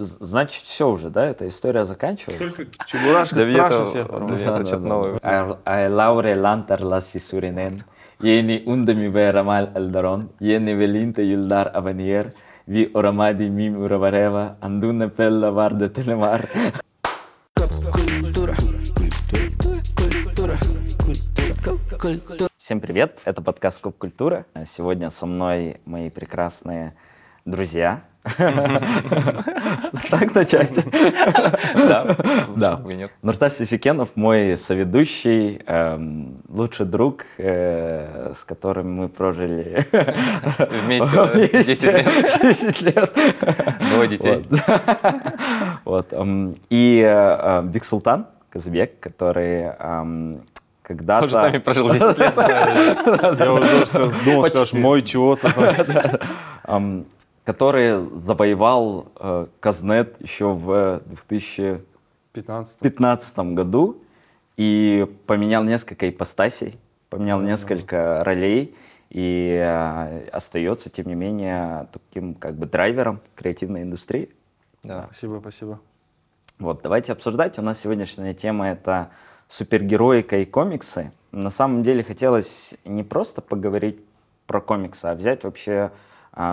Значит, все уже, да? Эта история заканчивается? Только Чебурашка страшно всех. Да, да, да. Ai laure lantar lassi surinen, ieni undami veramal eldaron, ieni velinte yuldar avanier, vi oramadi mim uravareva, andune pella varde telemar. Всем привет, это подкаст Куб Культура. Сегодня со мной мои прекрасные друзья. Так начать. Да, Да. Нуртас Сисикенов, мой соведущий, эм, лучший друг, э, с которым мы прожили Вместе 10 лет. 10 лет. Двое детей. Вот. эм, И э, э, Биксултан Казбек, который эм, когда-то... Тоже с нами прожил 10 лет. Я уже думал, скажешь, мой чего-то. который завоевал э, Казнет еще в 2015 15 году и поменял несколько ипостасей, поменял несколько ролей и э, остается, тем не менее, таким как бы драйвером креативной индустрии. Да. Спасибо, спасибо. Вот, давайте обсуждать. У нас сегодняшняя тема это супергероика и комиксы. На самом деле хотелось не просто поговорить про комиксы, а взять вообще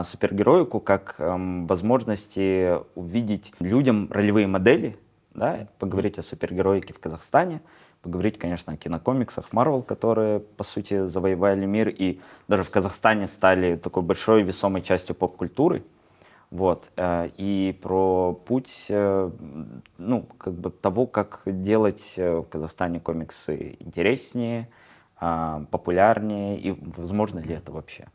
супергероику как эм, возможности увидеть людям ролевые модели, да, поговорить о супергероике в Казахстане, поговорить, конечно, о кинокомиксах Marvel, которые, по сути, завоевали мир и даже в Казахстане стали такой большой весомой частью поп-культуры. Вот. э, И про путь, э, ну, как бы того, как делать э, в Казахстане комиксы интереснее, а, популярнее, и возможно ли это вообще.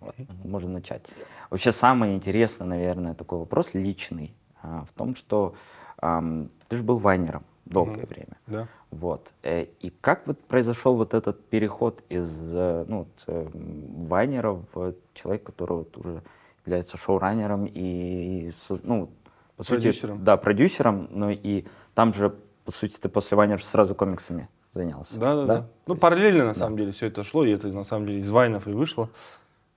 Вот. Можно начать. Вообще самый интересный, наверное, такой вопрос личный а, в том, что ты же был вайнером долгое время. Да. Вот. Э, И как вот произошел вот этот переход из э, ну, вот, э, вайнера в человека, который вот уже является шоураннером и, ну, по сути, Продюсером. да, продюсером, но и там же, по сути, ты после вайнера сразу комиксами занялся. Да, да, да. Ну, параллельно, на самом деле, все это шло, и это, на самом деле, из Вайнов и вышло.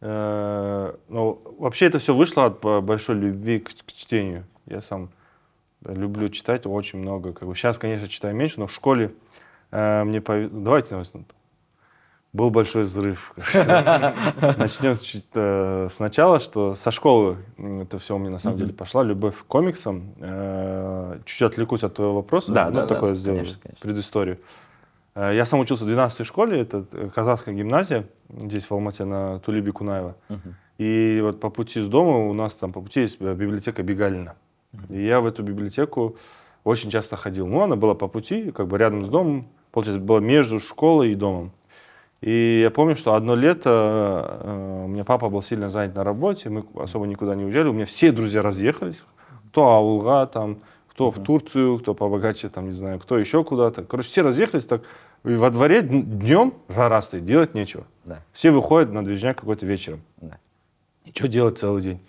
Э, Но вообще это все вышло от большой любви к, к чтению. Я сам да, люблю читать очень много. Как бы сейчас, конечно, читаю меньше, но в школе э, мне пове- Давайте начнем. Был большой взрыв. Начнем чуть, э, сначала, что со школы это все у меня на самом деле пошла любовь к комиксам. Э, Чуть-чуть отвлекусь от твоего вопроса. Да, ну, да, да, такое сделаю конечно, конечно. предысторию. Э, Я сам учился в 12 школе, это э, казахская гимназия, здесь в Алмате на Тулибе Кунаева. И вот по пути с дома у нас там по пути есть э, библиотека Бегалина. И я в эту библиотеку очень часто ходил. Ну, она была по пути, как бы рядом с домом, получается, была между школой и домом. И я помню, что одно лето э, у меня папа был сильно занят на работе, мы особо никуда не уезжали. У меня все друзья разъехались. Кто Аулга, там, кто в Турцию, кто побогаче, там, не знаю, кто еще куда-то. Короче, все разъехались так. И во дворе днем жара стоит, делать нечего. Да. Все выходят на движняк какой-то вечером. Да. И что делать целый день?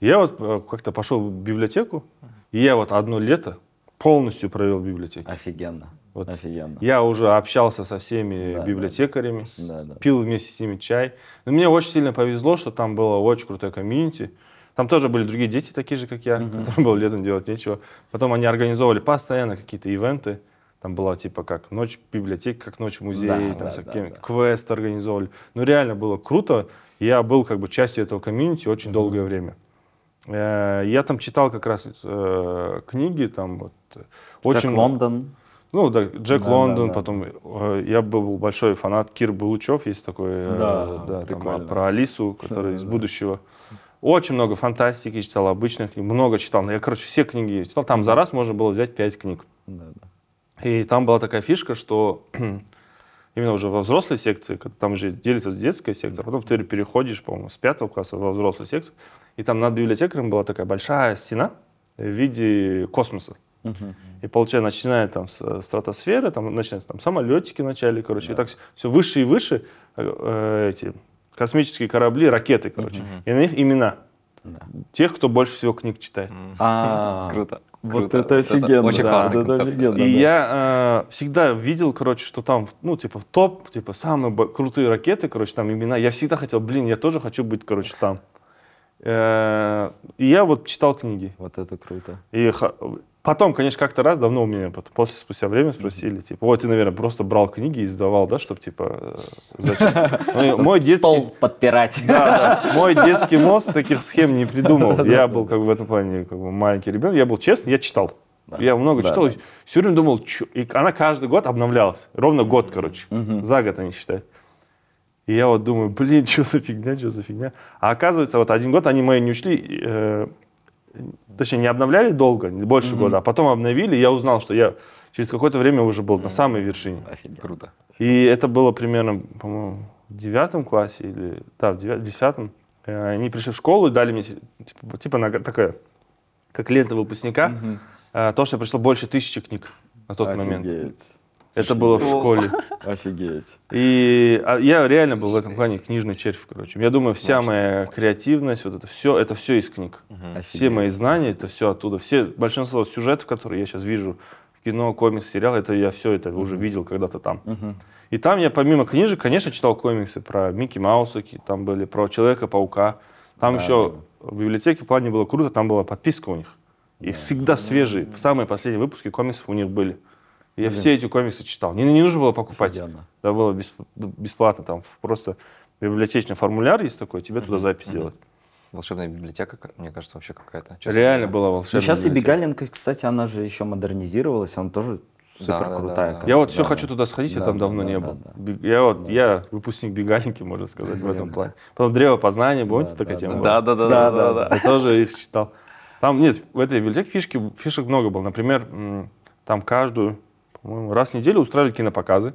Я вот э, как-то пошел в библиотеку, и я вот одно лето полностью провел в библиотеке. Офигенно. Вот. Офигенно. Я уже общался со всеми Да, библиотекарями, Да, да. пил вместе с ними чай. Но мне очень сильно повезло, что там было очень крутое комьюнити. Там тоже были другие дети, такие же, как я, которым было летом делать нечего. Потом они организовывали постоянно какие-то ивенты. Там была типа как ночь библиотеки, как ночь музея, Да, там да, всякие да, да. квест организовывали. Ну реально было круто. Я был как бы частью этого комьюнити очень долгое время. Э, Я там читал как раз э, книги, там вот э, очень Джек Лондон. ну, да, Джек Да, Лондон, да, да. потом э, я был большой фанат Кир Булычев, есть такой, э, Да, да, там, прикольно. про Алису, которая из будущего. Очень много фантастики читал, обычных много читал. Но я, короче, все книги читал. Там за раз можно было взять пять книг. Да, да. И там была такая фишка, что именно уже во взрослой секции, когда там уже делится детская секция, а потом ты переходишь, по-моему, с пятого класса во взрослую секцию, и там над библиотекарем была такая большая стена в виде космоса. И получается, начиная там с э, стратосферы, там начинаются там самолетики вначале, короче, и так все выше и выше э, э, эти космические корабли, ракеты, короче, и на них имена тех, кто больше всего книг читает. А, Круто. Вот Круто. это офигенно. Очень да, классный вот это офигенно, И да. я э, всегда видел, короче, что там, ну, типа, в топ, типа, самые крутые ракеты, короче, там имена. Я всегда хотел, блин, я тоже хочу быть, короче, там. Э, И я вот читал книги. Вот это круто. И потом, конечно, как-то раз давно у меня после спустя время спросили, типа, вот ты, наверное, просто брал книги и сдавал, да, чтобы типа э, зачем? Ну, Мой детский, Стол подпирать. да, да, мой детский мозг таких схем не придумал. Я был как бы в этом плане как бы маленький ребенок, я был честный, я читал. Я много Да, читал, да. все время думал, чё- и она каждый год обновлялась, ровно год, короче, за год они считают. И я вот думаю, блин, что за фигня, что за фигня. А оказывается, вот один год они мои не учли, э, точнее, не обновляли долго, не больше года, а потом обновили, и я узнал, что я через какое-то время уже был на самой вершине. Офигеть. Круто. И это было примерно, по-моему, в девятом классе или, да, в десятом. Э, Они пришли в школу и дали мне, типа, типа награ- такая, как лента выпускника, э, то, что я пришло больше тысячи книг на тот момент. Это было в школе. Офигеть. И а, я реально был в этом плане книжный червь, короче. Я думаю, вся моя креативность, вот это все, это все из книг. Все мои знания, это все оттуда. Все, большинство сюжетов, которые я сейчас вижу в кино, комикс, сериал, это я все это уже видел когда-то там. И там я помимо книжек, конечно, читал комиксы про Микки Мауса, там были про Человека-паука. Там еще в библиотеке в плане было круто, там была подписка у них. И всегда свежие, самые последние выпуски комиксов у них были. Я все эти комиксы читал. Не, не нужно было покупать. Офигенно. Да, было бесп- бесплатно. Там просто библиотечный формуляр есть такой, тебе туда запись делать. Волшебная библиотека, мне кажется, вообще какая-то. Реально была Ну, волшебная сейчас и. Бегаленко, кстати, она же еще модернизировалась, она тоже Да, супер да, крутая. да, да. Я вот все да, хочу да. туда сходить, я Да, там да, давно да, не да, был. да. Я вот, я выпускник Бегаленки, можно сказать, в этом плане. Потом Древо познания, помните, Да, такая да, тема да. Да, да, да, Да, да, да, да. Я тоже их читал. Там, нет, в этой библиотеке фишки, фишек много было. Например, там каждую, по-моему, раз в неделю устраивали кинопоказы.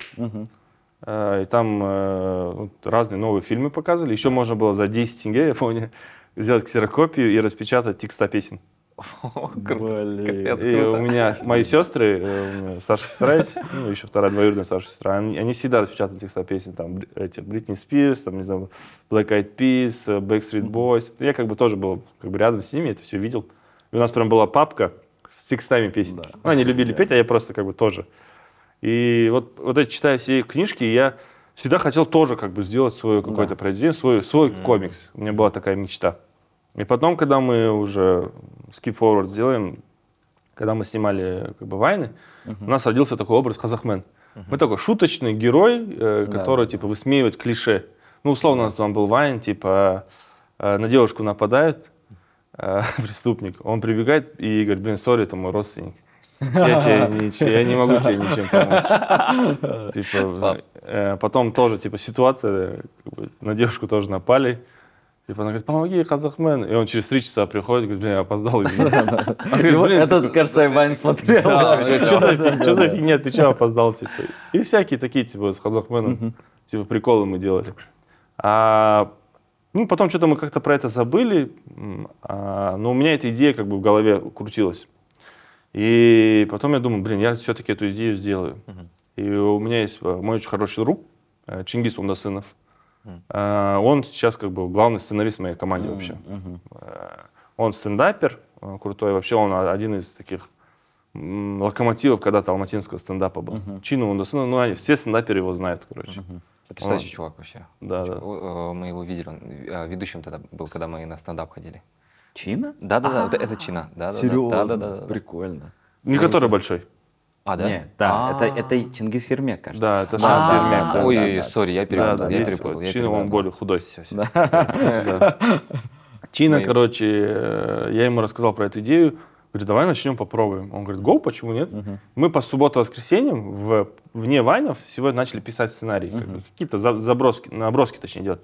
Э, И там э, вот разные новые фильмы показывали. Еще можно было за 10 тенге, я помню, сделать ксерокопию и распечатать текста песен. Блин. Капец. И круто. у меня мои сестры, э, меня старшая сестра есть, ну, еще вторая двоюродная старшая сестра, они, они всегда распечатали текста песен, там, эти, Бритни Спирс, там, не знаю, Black Eyed Peas, Backstreet Boys. Я как бы тоже был как бы рядом с ними, это все видел. И у нас прям была папка с текстами песен. Ну, они любили петь, а я просто как бы тоже. И вот, вот эти, читая все книжки, я всегда хотел тоже как бы сделать свое какое-то произведение, свой, свой комикс. У меня была такая мечта. И потом, когда мы уже skip forward сделаем, когда мы снимали как бы войны, у нас родился такой образ Казахмен. Мы такой шуточный герой, э, Да, который типа высмеивает клише. Ну, условно, у нас там был Вайн, типа э, на девушку нападает э, преступник, он прибегает и говорит, блин, сори, это мой родственник. Я, тебе нич- я не могу тебе ничем помочь. Типа, э, потом тоже, типа, ситуация, как бы, на девушку тоже напали. Типа, она говорит, помоги, казахмен. И он через три часа приходит, говорит, блин, я опоздал. Этот, кажется, я Вайн смотрел. что за фигня, ты что опоздал, типа. И всякие такие, типа, с казахменом, типа, приколы мы делали. А, ну, потом что-то мы как-то про это забыли, а, но у меня эта идея как бы в голове крутилась. И потом я думаю, блин, я все-таки эту идею сделаю. И у меня есть э, мой очень хороший друг, э, Чингис Ундасынов. Э, Он сейчас как бы главный сценарист в моей команде вообще. Э, Он стендапер крутой, вообще он один из таких локомотивов когда-то алматинского стендапа был. Чину Ундасынов, ну они, все стендаперы его знают, короче. Потрясающий чувак вообще. Да, да. Мы его видели, он э, ведущим тогда был, когда мы на стендап ходили. Чина? Да, да, да, вот это Чина. Да, да, да, Серьезно? да, да, да. Прикольно. Не который большой. А, да? Не, да, это, А. это Чингис Ермек, кажется. Да, это А, Шанс Ермек. да. Ой, да, сори, я перепутал, да, я перепутал. Чина, он более худой. Всё. Да. Чина, короче, э, я ему рассказал про эту идею. Говорю, давай начнем, попробуем. Он говорит, го, почему нет? Мы по субботу-воскресеньям в, вне вайнов сегодня начали писать сценарий. как бы, Какие-то за- заброски, наброски, точнее, делать.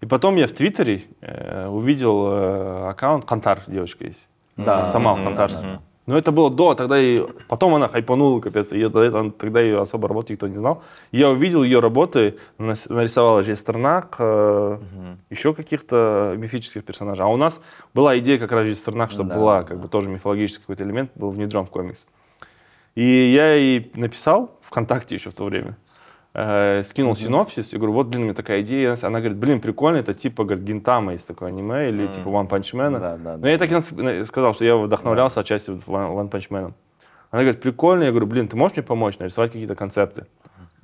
И потом я в Твиттере э, увидел э, аккаунт Кантар, девочка есть. Да. Сама Мгм. Кантар. Но это было до, тогда и потом она хайпанула, капец, и это- тогда ее особо работы никто не знал. Я увидел ее работы, нарисовала Жестернак, э, еще каких-то мифических персонажей. А у нас была идея как раз Жестернак, чтобы Да, была да. как бы тоже мифологический какой-то элемент, был внедрен в комикс. И я ей написал ВКонтакте еще в то время, э, скинул синопсис, и говорю, вот, блин, у меня такая идея. Она говорит, блин, прикольно, это типа, говорит, Гинтама есть такое аниме, или типа One Punch Man. Да, да, Но я так и на- сказал, что я вдохновлялся отчасти в One Punch Man. Она говорит, прикольно. Я говорю, блин, ты можешь мне помочь нарисовать какие-то концепты?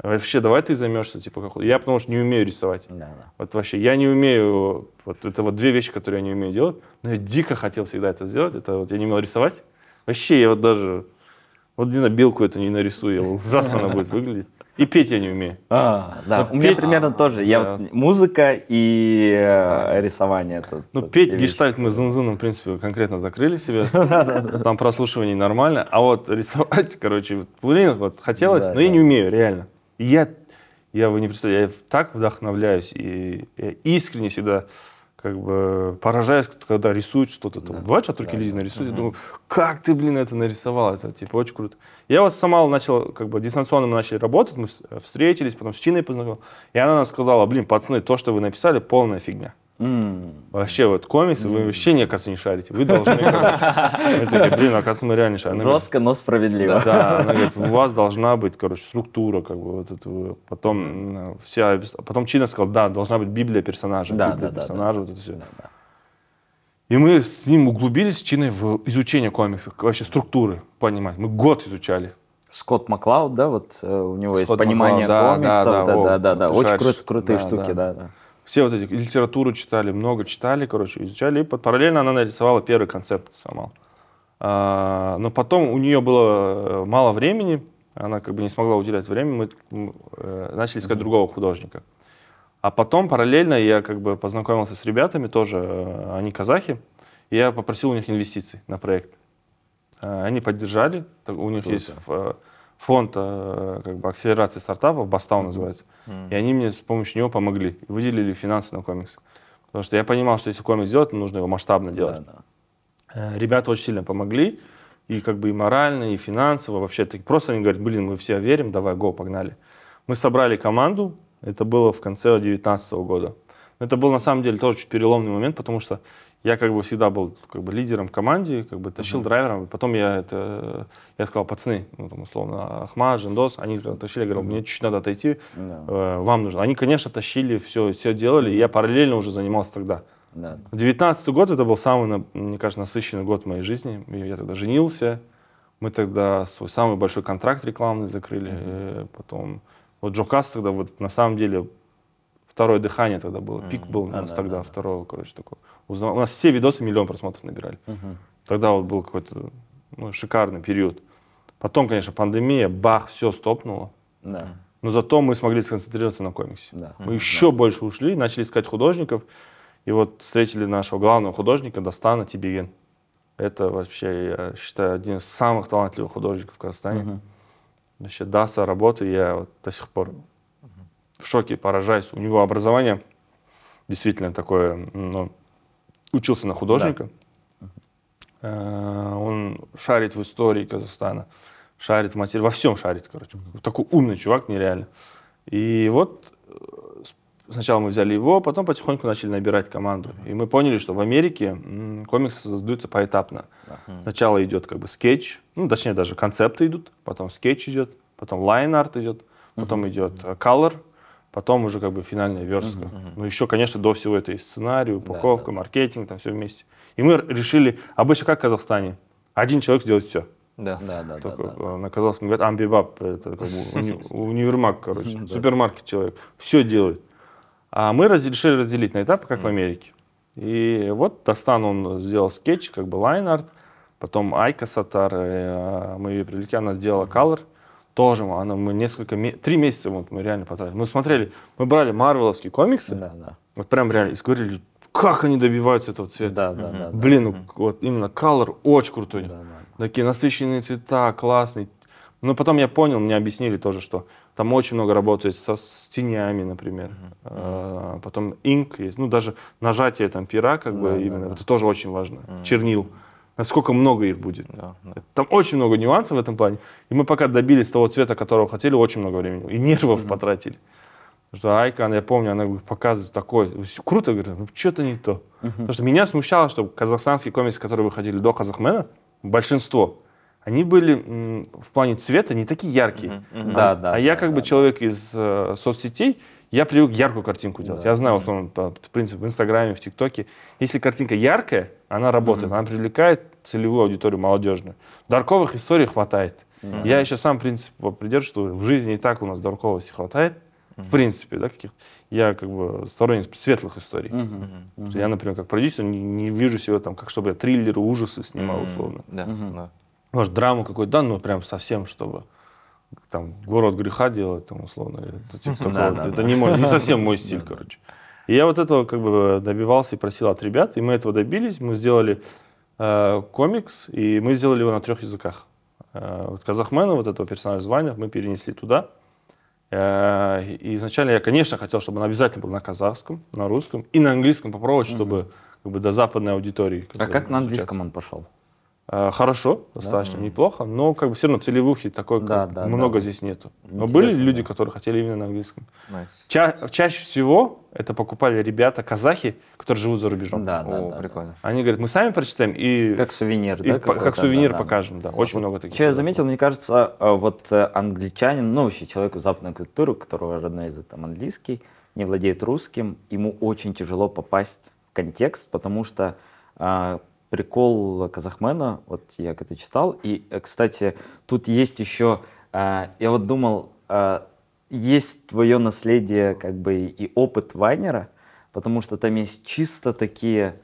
Вообще, давай ты займешься, типа, как... Я потому что не умею рисовать. Да, да. Вот вообще, я не умею, вот это вот две вещи, которые я не умею делать, но я дико хотел всегда это сделать, это вот я не умел рисовать. Вообще, я вот даже, вот не знаю, белку это не нарисую, ужасно она будет выглядеть. И петь я не умею. А, да, у меня петь- примерно тоже. Я да. вот музыка и э, рисование. Это, Ну, это петь две вещи. гештальт мы с Зензином, в принципе, конкретно закрыли себе. Там прослушивание нормально. А вот рисовать, короче, вот, блин, вот хотелось, Да, но я да. не умею, реально. И я, я вы не представляете, я так вдохновляюсь и я искренне всегда как бы поражаюсь, когда рисуют что-то. Там. Бывает, что от руки люди нарисуют, я думаю, как ты, блин, это нарисовал, это типа очень круто. Я вот сама начал, как бы дистанционно мы начали работать, мы с- встретились, потом с Чиной познакомился, и она нам сказала, блин, пацаны, то, что вы написали, полная фигня. Вообще, вот комиксы вы вообще, не, оказывается, не шарите. Вы должны... короче». Мы такие, блин, оказывается, мы реально шарим. Жестко, но справедливо. Да, она говорит, у вас должна быть, короче, структура, как бы, вот это, потом вся, объяс- потом Чина сказал, да, должна быть Библия персонажа, Да, Библия да, персонажа, вот это все. И мы с ним углубились, с Чиной, в изучение комиксов, вообще структуры понимать. Мы год изучали. Скотт Маклауд, да, вот э, у него есть Скотт понимание Маклауд, комиксов, да, да, да, да, да, да, очень крут- крутые Да, штуки, да. да, да. Все вот эти литературу читали, много читали, короче, изучали. И параллельно она нарисовала первый концепт сама. А, но потом у нее было э, мало времени, она как бы не смогла уделять время, мы э, начали искать другого художника. А потом параллельно я как бы познакомился с ребятами, тоже э, они казахи, и я попросил у них инвестиций на проект. Э, Они поддержали, у них Круто. есть э, фонд э, как бы акселерации стартапов, Бастау называется. И они мне с помощью него помогли, выделили финансы на комикс. Потому что я понимал, что если комикс делать, нужно его масштабно делать. Да, да. Э, Ребята очень сильно помогли, и как бы и морально, и финансово. Вообще, так просто они говорят, блин, мы все верим, давай, го, погнали. Мы собрали команду, это было в конце 2019 года. Это был на самом деле тоже чуть переломный момент, потому что я как бы всегда был как бы лидером в команде, как бы тащил драйвером. И потом я это, я сказал, пацаны, ну, там, условно, Ахмад, Жендос, они тащили, я говорю, мне чуть-чуть надо отойти, Да. э, вам нужно. Они, конечно, тащили, все, все делали, и я параллельно уже занимался тогда. Да. 19 год это был самый, мне кажется, насыщенный год в моей жизни. Я тогда женился, мы тогда свой самый большой контракт рекламный закрыли. э, Потом вот Джокас тогда вот на самом деле второе дыхание тогда было, пик был у Да, нас да, тогда да, да. второго, короче, такого. У нас все видосы миллион просмотров набирали. Тогда вот был какой-то ну, шикарный период. Потом, конечно, пандемия, бах, все стопнуло. Да. Но зато мы смогли сконцентрироваться на комиксе. Да. Мы еще больше ушли, начали искать художников. И вот встретили нашего главного художника Достана Тибиген. Это вообще, я считаю, один из самых талантливых художников в Казахстане. Мгм. Вообще, Даса работы, я вот до сих пор в шоке, поражаюсь. У него образование действительно такое, ну, учился на художника. Э, Он шарит в истории Казахстана, шарит в материи, во всем шарит, короче. Такой умный чувак, нереально. И вот э, сначала мы взяли его, потом потихоньку начали набирать команду. И мы поняли, что в Америке комиксы создаются поэтапно. Сначала идет как бы скетч, ну, точнее даже концепты идут, потом скетч идет, потом line art идет, потом идет э, color, потом уже как бы финальная верстка. Ну, еще, конечно, до всего это и сценарий, упаковка, маркетинг, там все вместе. И мы решили, обычно как в Казахстане, один человек сделает все. Да. Да, да, да, Только да, да. на казахском говорят әмбебап, это как бы уни- универмаг, короче, супермаркет человек, все делает. А мы раз- решили разделить на этапы, как в Америке. И вот Дастан, он сделал скетч, как бы line art, потом Айка Сатар, э, мы ее привлекли, она сделала color, тоже она, мы несколько, три месяца вот мы реально потратили. Мы смотрели, мы брали марвеловские комиксы, Да, да. вот прям реально, и говорили, как они добиваются этого цвета. Да, да, да, да. Блин, ну вот именно color очень крутой. Да, да. Такие насыщенные цвета, классные. Но потом я понял, мне объяснили тоже, что там очень много работает со, с тенями, например. А, потом инк есть, ну даже нажатие там пера, как бы Да, да, именно, да. это тоже очень важно. Чернил. Насколько много их будет. Да, да. Там очень много нюансов в этом плане. И мы пока добились того цвета, которого хотели, очень много времени. И нервов потратили. Потому что Айкан, я помню, она говорит, показывает такой. «Всё Круто, говорю, ну что-то не то. Потому что меня смущало, что казахстанские комиксы, которые выходили до Казахмена, большинство, они были м, в плане цвета не такие яркие. Да, да. а я да, как бы да. человек из э, соцсетей, я привык яркую картинку делать. Да. Я знаю, условно, по- в принципе, в Инстаграме, в ТикТоке. Если картинка яркая, она работает, она привлекает целевую аудиторию молодежную. Дарковых историй хватает. Я еще сам принцип придерживаюсь, что в жизни и так у нас дурковости хватает, в принципе, да, каких Я как бы сторонник светлых историй. Что Я, например, как продюсер не, не вижу себя там, как чтобы я триллеры, ужасы снимал, условно. Да, да. Может, драму какой-то, да, ну прям совсем, чтобы там город греха делать, там, условно. Это, типа, такого, да, это не, мой, не совсем мой стиль, короче. И я вот этого как бы добивался и просил от ребят, и мы этого добились. Мы сделали э, комикс, и мы сделали его на трех языках. Э, вот Казахмена, вот этого персонажа звания, мы перенесли туда. Э, и изначально я, конечно, хотел, чтобы он обязательно был на казахском, на русском и на английском попробовать, чтобы как бы до западной аудитории. А как на английском он пошел? Э, Хорошо, достаточно Да. неплохо, но как бы все равно целевухи такой Да, как да, много да. здесь нету. Но Интересно, были люди, да. которые хотели именно на английском. Nice. Ча- чаще всего это покупали ребята казахи, которые живут за рубежом. Да, да, О, да. прикольно. Они говорят, мы сами прочитаем и Как сувенир, и да? по- как сувенир Да, да. покажем, да. Очень много таких. Что я заметил, мне кажется, э, вот э, англичанин, ну вообще человеку западной культуры, у которого родной язык там английский, не владеет русским, ему очень тяжело попасть в контекст, потому что э, прикол Казахмена, вот я когда читал, и, э, кстати, тут есть еще, э, я вот думал, э, есть твое наследие как бы и опыт Вайнера, потому что там есть чисто такие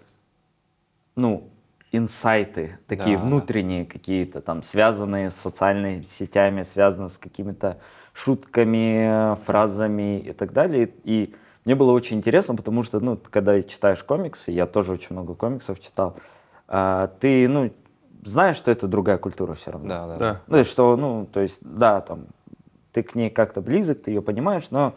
ну, инсайты, такие Да. внутренние какие-то, там, связанные с социальными сетями, связанные с какими-то шутками, фразами и так далее. И мне было очень интересно, потому что, ну, когда читаешь комиксы, я тоже очень много комиксов читал, а, ты, ну, знаешь, что это другая культура все равно. Да, да. Да. Ну, что, ну, то есть, да, там, ты к ней как-то близок, ты ее понимаешь, но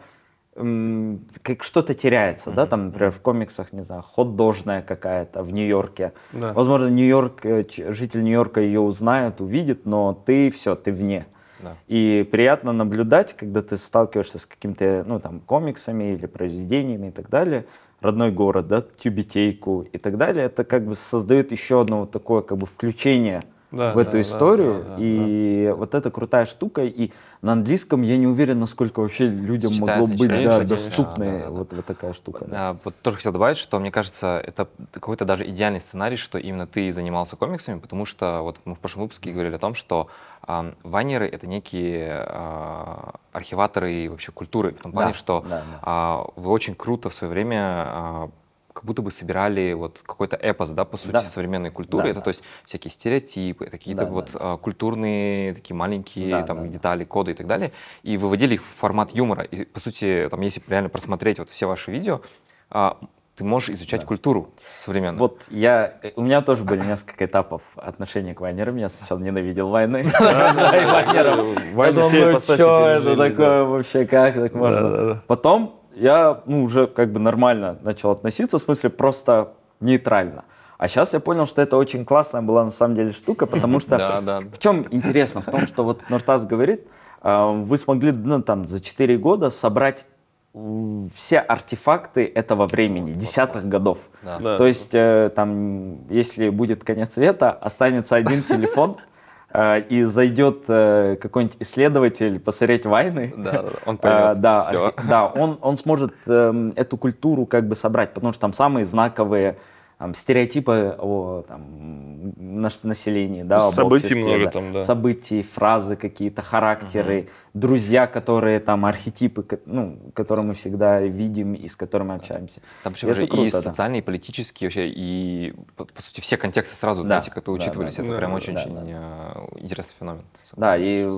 м, как что-то теряется, да, там, например, в комиксах, не знаю, хот-дожная какая-то в Нью-Йорке. Да. Возможно, Нью-Йорк, э, житель Нью-Йорка ее узнает, увидит, но ты все, ты вне. Да. И приятно наблюдать, когда ты сталкиваешься с какими-то, ну, там, комиксами или произведениями и так далее, родной город, да, тюбетейку и так далее, это как бы создает еще одно вот такое как бы включение Да, в эту да, да, историю. да, да, и вот это крутая штука. И на английском я не уверен, насколько вообще людям Читается, могло быть да, доступной Да, да, да. вот, вот такая штука. да. А, Вот тоже хотел добавить, что мне кажется, это какой-то даже идеальный сценарий, что именно ты занимался комиксами, потому что вот мы в прошлом выпуске говорили о том, что вайнеры — это некие а, архиваторы вообще культуры, в том плане, Да, что да, да. а, вы очень круто в свое время а, как будто бы собирали вот какой-то эпос, да, по сути, Да. современной культуры. Да, это да. то есть всякие стереотипы, какие-то Да, вот да. а, культурные такие маленькие Да, там да, детали, коды и так далее, и выводили их в формат юмора. И, по сути, там, если реально просмотреть вот все ваши видео, а, ты можешь изучать культуру современную. Вот я, э, у меня тоже были несколько этапов отношения к вайнерам. Я сначала ненавидел войны. И вайнеров. Я думаю, что это да. такое вообще, как так можно? Потом я ну, уже как бы нормально начал относиться, в смысле просто нейтрально. А сейчас я понял, что это очень классная была на самом деле штука, потому что Да, да. в чем интересно? В том, что вот Нуртас говорит, э, вы смогли ну, там, за 4 года собрать все артефакты этого времени, десятых годов. Да. Да. То есть э, там, если будет конец света, останется один телефон, э, и зайдет э, какой-нибудь исследователь посмотреть войны. Да, да, да. Он поймет да, всё. архи- да, он, он сможет эм, эту культуру как бы собрать, потому что там самые знаковые там, стереотипы о там, населении, да, об Событий обществе, много да. там, да. событий, фразы какие-то, характеры, друзья, которые там архетипы, ну, которые мы всегда видим и с которыми общаемся. Там причем Это же и круто, да. социальные, и политические вообще, и по, по сути все контексты сразу, Да, знаете, как-то да, учитывались. да, это да, прям да, очень-очень да, э, интересный феномен. Да, и,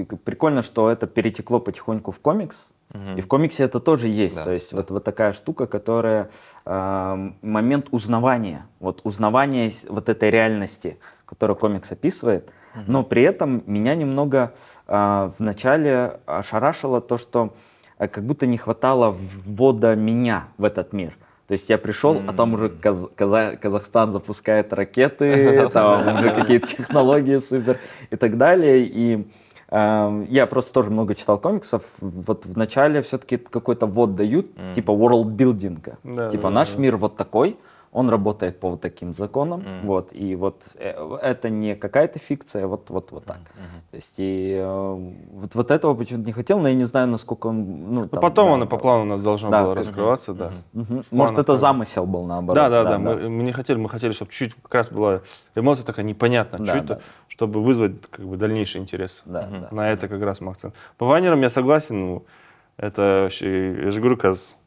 и прикольно, что это перетекло потихоньку в комикс. И в комиксе это тоже есть. Да, То есть да. вот, вот такая штука, которая эм, момент узнавания, вот узнавания вот этой реальности, которую комикс описывает. Но при этом меня немного э, вначале ошарашило то, что э, как будто не хватало ввода меня в этот мир. То есть я пришел, а там уже Каз- Каза- Казахстан запускает ракеты, там уже какие-то технологии супер и так далее. И я просто тоже много читал комиксов. Вот в начале все-таки какой-то ввод дают, типа world-билдинга. Да, типа да, наш да. мир вот такой, он работает по вот таким законам, вот, и вот э, это не какая-то фикция, вот, вот, вот так. То есть, и э, вот, вот этого почему-то не хотел, но я не знаю, насколько он, ну, Ну, там, потом да, оно по да. плану у нас должно Да, было как- раскрываться, да. Мгм. В Может, это замысел был наоборот. Да, да, да. Мы, мы не хотели, мы хотели, чтобы чуть как раз была эмоция такая непонятная, Да, это, да. Чтобы вызвать как бы дальнейший интерес. Да, да. На это как раз мы акцент. По вайнерам я согласен, ну, это вообще, я же говорю, каз,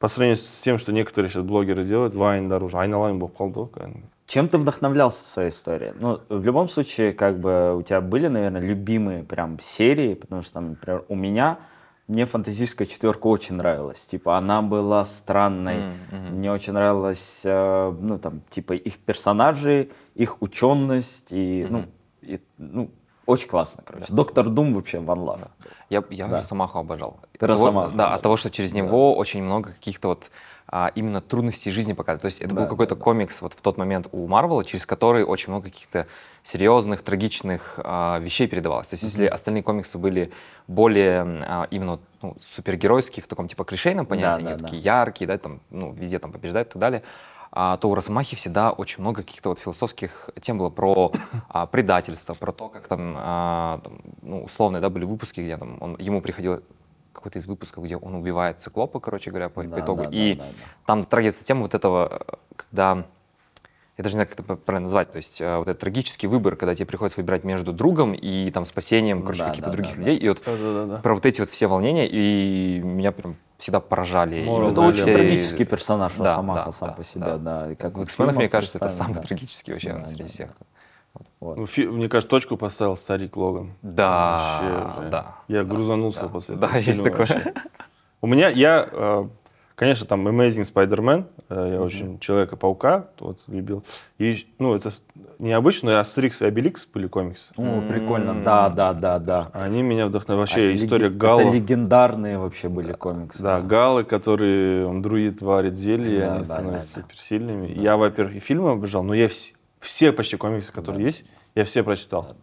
по сравнению с тем, что некоторые сейчас блогеры делают, вайн дороже, айналайн ғой кәдімгі. Чем ты вдохновлялся в своей истории? Ну, в любом случае, как бы у тебя были, наверное, любимые прям серии, потому что, там, например, у меня мне фантастическая четверка очень нравилась. Типа, она была странной. Мгм. Мне очень нравилось, э, ну, там, типа, их персонажи, их ученость. И, ну, и, ну, очень классно, короче. Доктор Дум вообще one love. Я, я Да. Росомаху обожал. Ты того- Росомаху Да, обожал. от того, что через него очень много каких-то вот а, именно трудностей жизни показывают. То есть это Да, был какой-то да, да. комикс вот в тот момент у Марвела, через который очень много каких-то серьезных, трагичных а, вещей передавалось. То есть если остальные комиксы были более а, именно ну, супергеройские в таком типа клишейном понятии, да, они да. такие яркие, да, там, ну, везде там побеждают и так далее, а, то у Росомахи всегда очень много каких-то вот философских тем было про а, предательство, про то, как там, а, там, ну, условно, да, были выпуски, где там он, ему приходило какой-то из выпусков, где он убивает циклопа, короче говоря, по, по Да, итогу. да, да, и да, да. там затрагивается тема вот этого, э, когда я даже не знаю, как это правильно назвать, то есть э, вот этот трагический выбор, когда тебе приходится выбирать между другом и там спасением, короче, Да, каких-то да, других да, людей. И вот Да-да-да. про вот эти вот все волнения, и меня прям всегда поражали. Вот Это очень все- трагический персонаж Да, Росомаха да, сам да, по себе, да. да. И как в X-Men, мне кажется, это самый да. трагический вообще Да, среди да, всех. Вот. Ну, фи- мне кажется, точку поставил старик Логан. Да, Вообще, да. Я грузанулся Да, после да, этого есть фильма такое. У меня, я, э, конечно, там Amazing Spider-Man, э, я очень Человека-паука вот, любил. И, ну, это необычно, но и Астерикс и Обеликс были комиксы. О, прикольно. Да, да, да, да. Они меня вдохновили. Вообще, А, история леги- Гала. Это легендарные вообще были комиксы. Да, галы, которые он друид варит зелье, Да, они да, становятся да, да. суперсильными. Я, во-первых, и фильмы обожал, но я вс- все почти комиксы, которые есть, я все прочитал.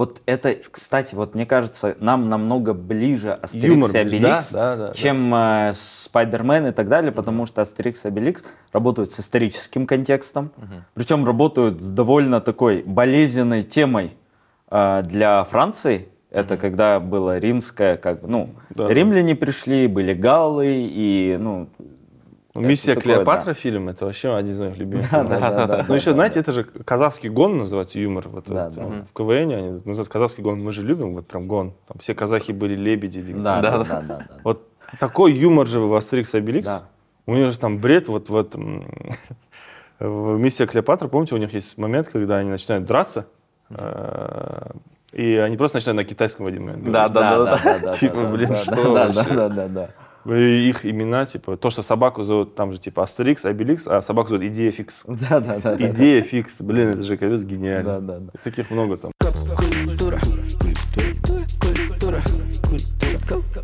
Вот это, кстати, вот мне кажется, нам намного ближе Астерикс Юмор, и Обеликс, да, да, да, чем э, Spider-Man и так далее, потому что Астерикс и Обеликс работают с историческим контекстом, причем работают с довольно такой болезненной темой э, для Франции. Это когда было римское, как бы, ну, Да. римляне пришли, были галлы и, Ну, Миссия Клеопатра да. фильм, это вообще один из моих любимых. Да, да, да, да, Ну, еще, да, знаете, это же казахский гон называется юмор. Вот, Да, вот, да. ну, В КВН они называют казахский гон. Мы же любим вот прям гон. Там все казахи были лебеди. да, да, да, да, да. Вот такой юмор же в Астерикс и Обеликс. Да. У них же там бред вот в этом... В «Миссия Клеопатра», помните, у них есть момент, когда они начинают драться, э, и они просто начинают на китайском в один момент говорить. да, Типа, да, блин, да, что да, вообще? да, да, да, да. Их имена, типа, то, что собаку зовут, там же типа Астерикс, Обеликс, а собаку зовут Идея Фикс. Да, да, да. да. Идея Фикс, блин, это же, конечно, гениально. Да, да, да. И Таких много там. Культура. Культура.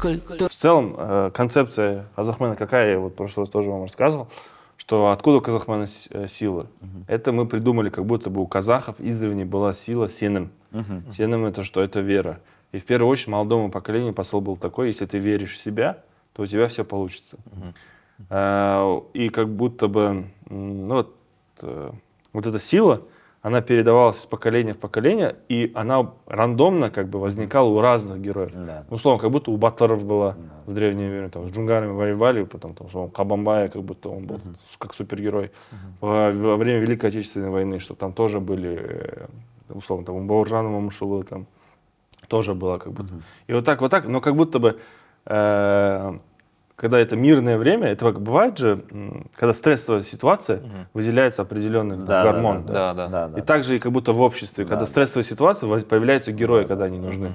Культура. В целом, э, концепция Казахмена какая, я вот в прошлый раз тоже вам рассказывал, что откуда у Казахмена с- э, сила? Это мы придумали, как будто бы у казахов издревле была сила сенім. Сенім это что? Это вера. И в первую очередь молодому поколению посыл был такой, если ты веришь в себя, то у тебя все получится. Э, И как будто бы, ну вот, э, вот эта сила, она передавалась из поколения в поколение, и она рандомно как бы возникала у разных героев. Да. Ну, условно, как будто у Батаров была в древнее время, там, с джунгарами воевали, потом, там, условно, Кабамбая, как будто он был с- как супергерой. Во, во время Великой Отечественной войны, что там тоже были, э, условно, там, у Бауржана Мамушулы, там, тоже было как будто. И вот так, вот так, но как будто бы, когда это мирное время, это как бывает же, когда стрессовая ситуация, выделяется определенный Да, да, гормон. да, Да, да. да, да. И также и как будто в обществе, когда стрессовая ситуация, появляются герои, когда они нужны.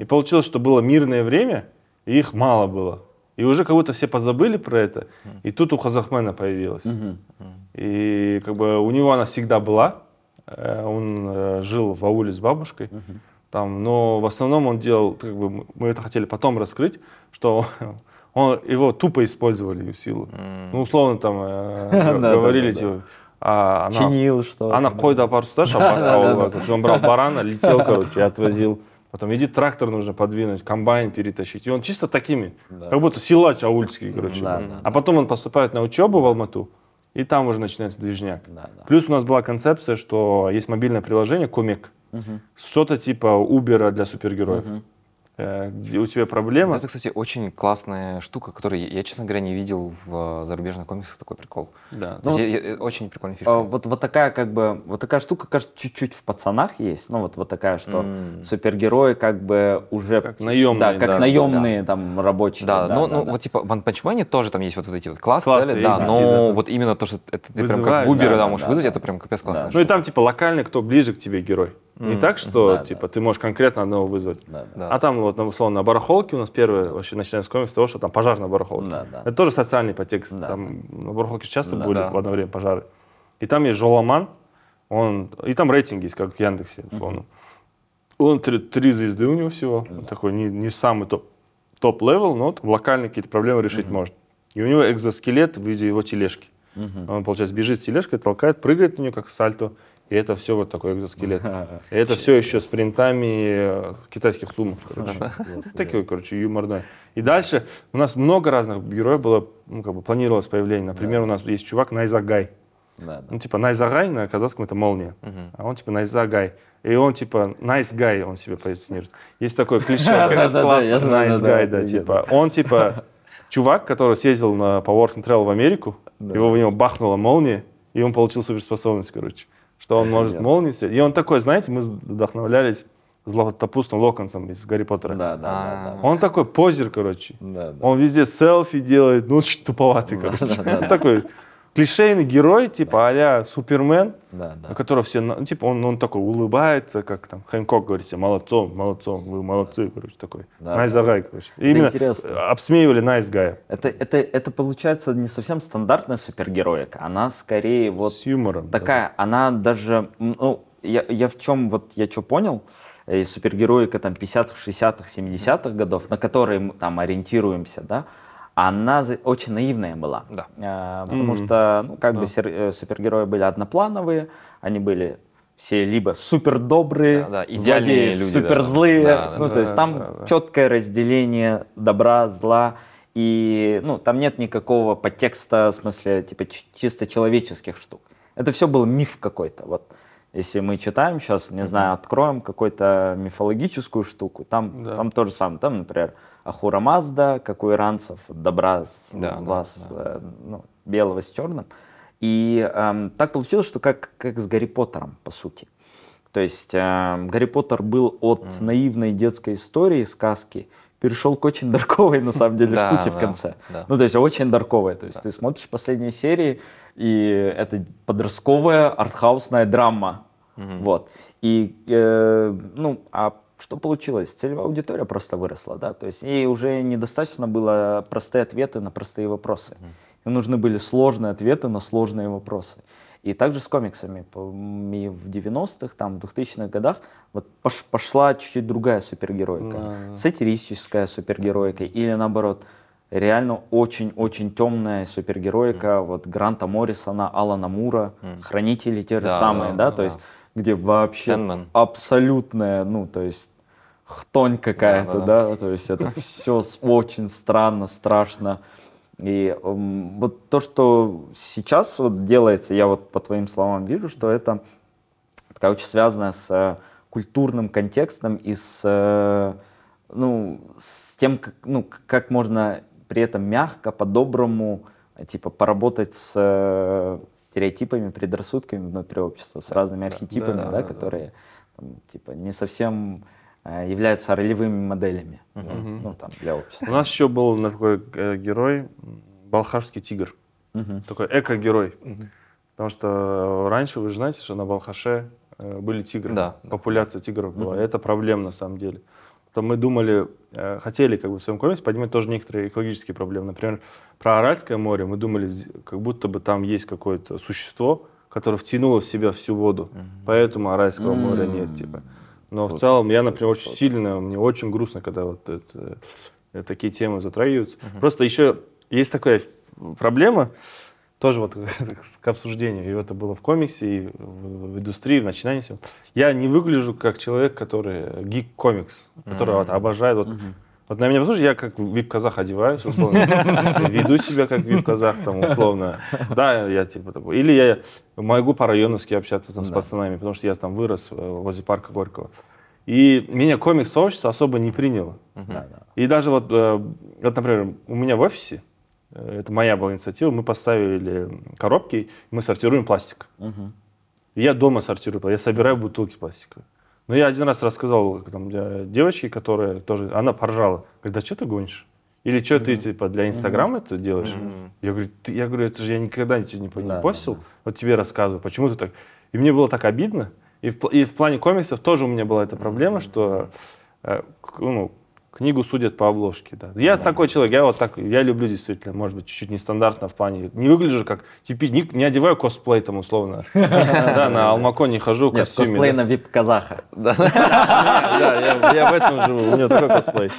И получилось, что было мирное время, и их мало было. И уже как будто все позабыли про это. И тут у Казахмена появилась. И как бы у него она всегда была. Э, Он э, жил в ауле с бабушкой. Там, но в основном он делал, как бы мы- это хотели потом раскрыть, что он, его тупо использовали ее силу. Ну, условно там э, Да, да, говорили, да, да. типа, а она, Чинил что она қойды апарып ауылға короче он брал барана летел короче и отвозил. Потом иди трактор нужно подвинуть комбайн перетащить. И он чисто такими как будто силач аульский короче. Да, да, а потом он поступает на учебу в Алмату и там уже начинается движняк. Да, да. плюс у нас была концепция что есть мобильное приложение Комек что-то типа Убера для супергероев. Где у тебя проблема. Вот это, кстати, очень классная штука, которую я, честно говоря, не видел в зарубежных комиксах такой прикол. Да. Ну, есть я- я- очень прикольная фишка. А, Вот, вот такая как бы, вот такая штука, кажется, чуть-чуть в пацанах есть. Ну вот, вот такая, что М. супергерои как бы уже... Как наемные, Да, как да, наемные там рабочие. Да, ну, ну да. вот типа в One Punch Man тоже там есть вот эти вот классы, Классы, далее, да, ABC, но да, вот именно то, что это ты прям как Uber, да, да, да, можешь да, вызвать, да. это прям капец классно. Ну и там типа локально, кто ближе к тебе герой. Не Мгм. так, что Да, типа ты можешь конкретно одного вызвать. Да, да. Да. А там вот, условно, на барахолке у нас первое, вообще начинаем с комикса, с того, что там пожар на барахолке. Да, да. Это тоже социальный подтекст. Да, там на барахолке часто Да, были да. в одно время пожары. И там есть Жоламан, он, и там рейтинг есть, как в Яндексе, условно. Он три, три звезды у него всего, Он такой не, не самый топ, top-level, но там локальные какие-то проблемы решить может. И у него экзоскелет в виде его тележки. Он, получается, бежит с тележкой, толкает, прыгает на нее, как сальто, и это все вот такой экзоскелет. И это все еще с принтами э, китайских сумок, короче. Такой, короче, юморной. И дальше у нас много разных героев было, ну, как бы планировалось появление. Например, у нас есть чувак Найзагай. Да, да. Ну, типа, Найзагай на казахском это молния. А он, типа, Найзагай. И он, типа, nice guy, он себе позиционирует. Есть такое клише. Nice да, guy, да, типа. Он, типа, чувак, который съездил на, по work and travel в Америку, его в него бахнула молния, и он получил суперспособность, короче. Что он может молнии стрелять. И он такой, знаете, мы вдохновлялись Златопустом Локонсом из Гарри Поттера. Да, да, да, да. Он такой позер, короче. Да, да. Он везде селфи делает, ну, чуть туповатый, короче. Он такой клишейный герой, типа а-ля Супермен, Да, да. которого все, ну, типа, он, он такой улыбается, как там Хэнкок говорит, себе, молодцом, молодцом, вы молодцы, короче, такой. Да. Найзагай, короче. И Именно интересно. обсмеивали Найзгая. Это, это, это получается не совсем стандартная супергероика, она скорее вот С юмором. такая, она даже, ну, я, я в чем, вот я что понял, э, супергероика там 50-х, 60-х, 70-х годов, на которые мы там ориентируемся, да, она очень наивная была. Да. А, потому что, ну, как бы сер- э, супергерои были одноплановые, они были все либо супер добрые, Да, да, идеальные люди, да. супер злые, Да, да, ну, да, то есть там да, да. четкое разделение добра, зла, и, ну, там нет никакого подтекста, в смысле, типа, ч- чисто человеческих штук. Это все был миф какой-то, вот. Если мы читаем сейчас, не знаю, откроем какую-то мифологическую штуку, там, Да. там то же самое. Там, например, Ахура Мазда, как у иранцев, добра с Да, зла да, с, э, ну, белого с черным. И эм, так получилось, что как, как с Гарри Поттером, по сути. То есть эм, Гарри Поттер был от наивной детской истории, сказки, перешел к очень дарковой, на самом деле, Да, штуке в да, конце. да. Ну, то есть очень дарковая. То есть ты смотришь последние серии, и это подростковая артхаусная драма. Вот. И, э, ну, а что получилось? Целевая аудитория просто выросла, да, то есть ей уже недостаточно было простые ответы на простые вопросы. Им нужны были сложные ответы на сложные вопросы. И также с комиксами. И в 90-х, там, в 2000-х годах вот пош- пошла чуть-чуть другая супергеройка. Сатирическая супергеройка или наоборот, реально очень-очень темная супергеройка, вот Гранта Моррисона, Алана Мура, Хранители те же Да, самые, да, да, да. то есть где вообще Сэндман. абсолютная, ну, то есть хтонь какая-то, Да, да, то есть это все очень странно, страшно. И вот то, что сейчас вот делается, я вот по твоим словам вижу, что это такая очень связанная с э, культурным контекстом и с, э, ну, с тем, как, ну, как можно при этом мягко, по-доброму, типа, поработать с э, стереотипами, предрассудками внутри общества, с разными архетипами, да, да, да, да. которые, там, типа, не совсем э, являются ролевыми моделями, ну, там, для общества. У нас еще был такой э, герой, Балхашский тигр. Такой эко-герой. Потому что раньше, вы же знаете, что на Балхаше э, были тигры. Да, да. Популяция тигров была. Это проблема на самом деле. То мы думали, э, хотели как бы в своем комиксе поднимать тоже некоторые экологические проблемы. Например, про Аральское море мы думали, как будто бы там есть какое-то существо, которое втянуло в себя всю воду. Поэтому Аральского моря нет, типа. Но в целом я, например, очень сильно, мне очень грустно, когда вот это, э, такие темы затрагиваются. Просто еще есть такая проблема, тоже вот к обсуждению, и это было в комиксе, и в, индустрии, в начинании всего. Я не выгляжу как человек, который гик-комикс, который вот обожает. Вот, вот на меня посмотришь, я как вип-казах одеваюсь, условно, веду себя как вип-казах, там, условно. Да, я типа такой. Или я могу по-районовски общаться там, с пацанами, потому что я там вырос э, возле парка Горького. И меня комикс-сообщество особо не приняло. Да, да. И даже вот, э, вот, например, у меня в офисе, это моя была инициатива, мы поставили коробки, мы сортируем пластик. И Я дома сортирую, я собираю бутылки пластиковые. Но я один раз рассказал там, э, девочке, которая тоже, она поржала. Говорит, да что ты гонишь? Или что ты типа для Инстаграма это делаешь? Я говорю, «Ты- я говорю, это же я никогда тебе не, не Да, постил, вот тебе рассказываю, почему ты так. И мне было так обидно. И в, и в плане комиксов тоже у меня была эта проблема, что э, ну, книгу судят по обложке. Да. Я такой человек, я вот так, я люблю действительно, может быть, чуть-чуть нестандартно в плане. Не выгляжу как типи, не, не одеваю косплей там условно. Да, на Алмакон не хожу в костюме. косплей да. на вип-казаха. Да, я, в этом живу, у меня такой косплей.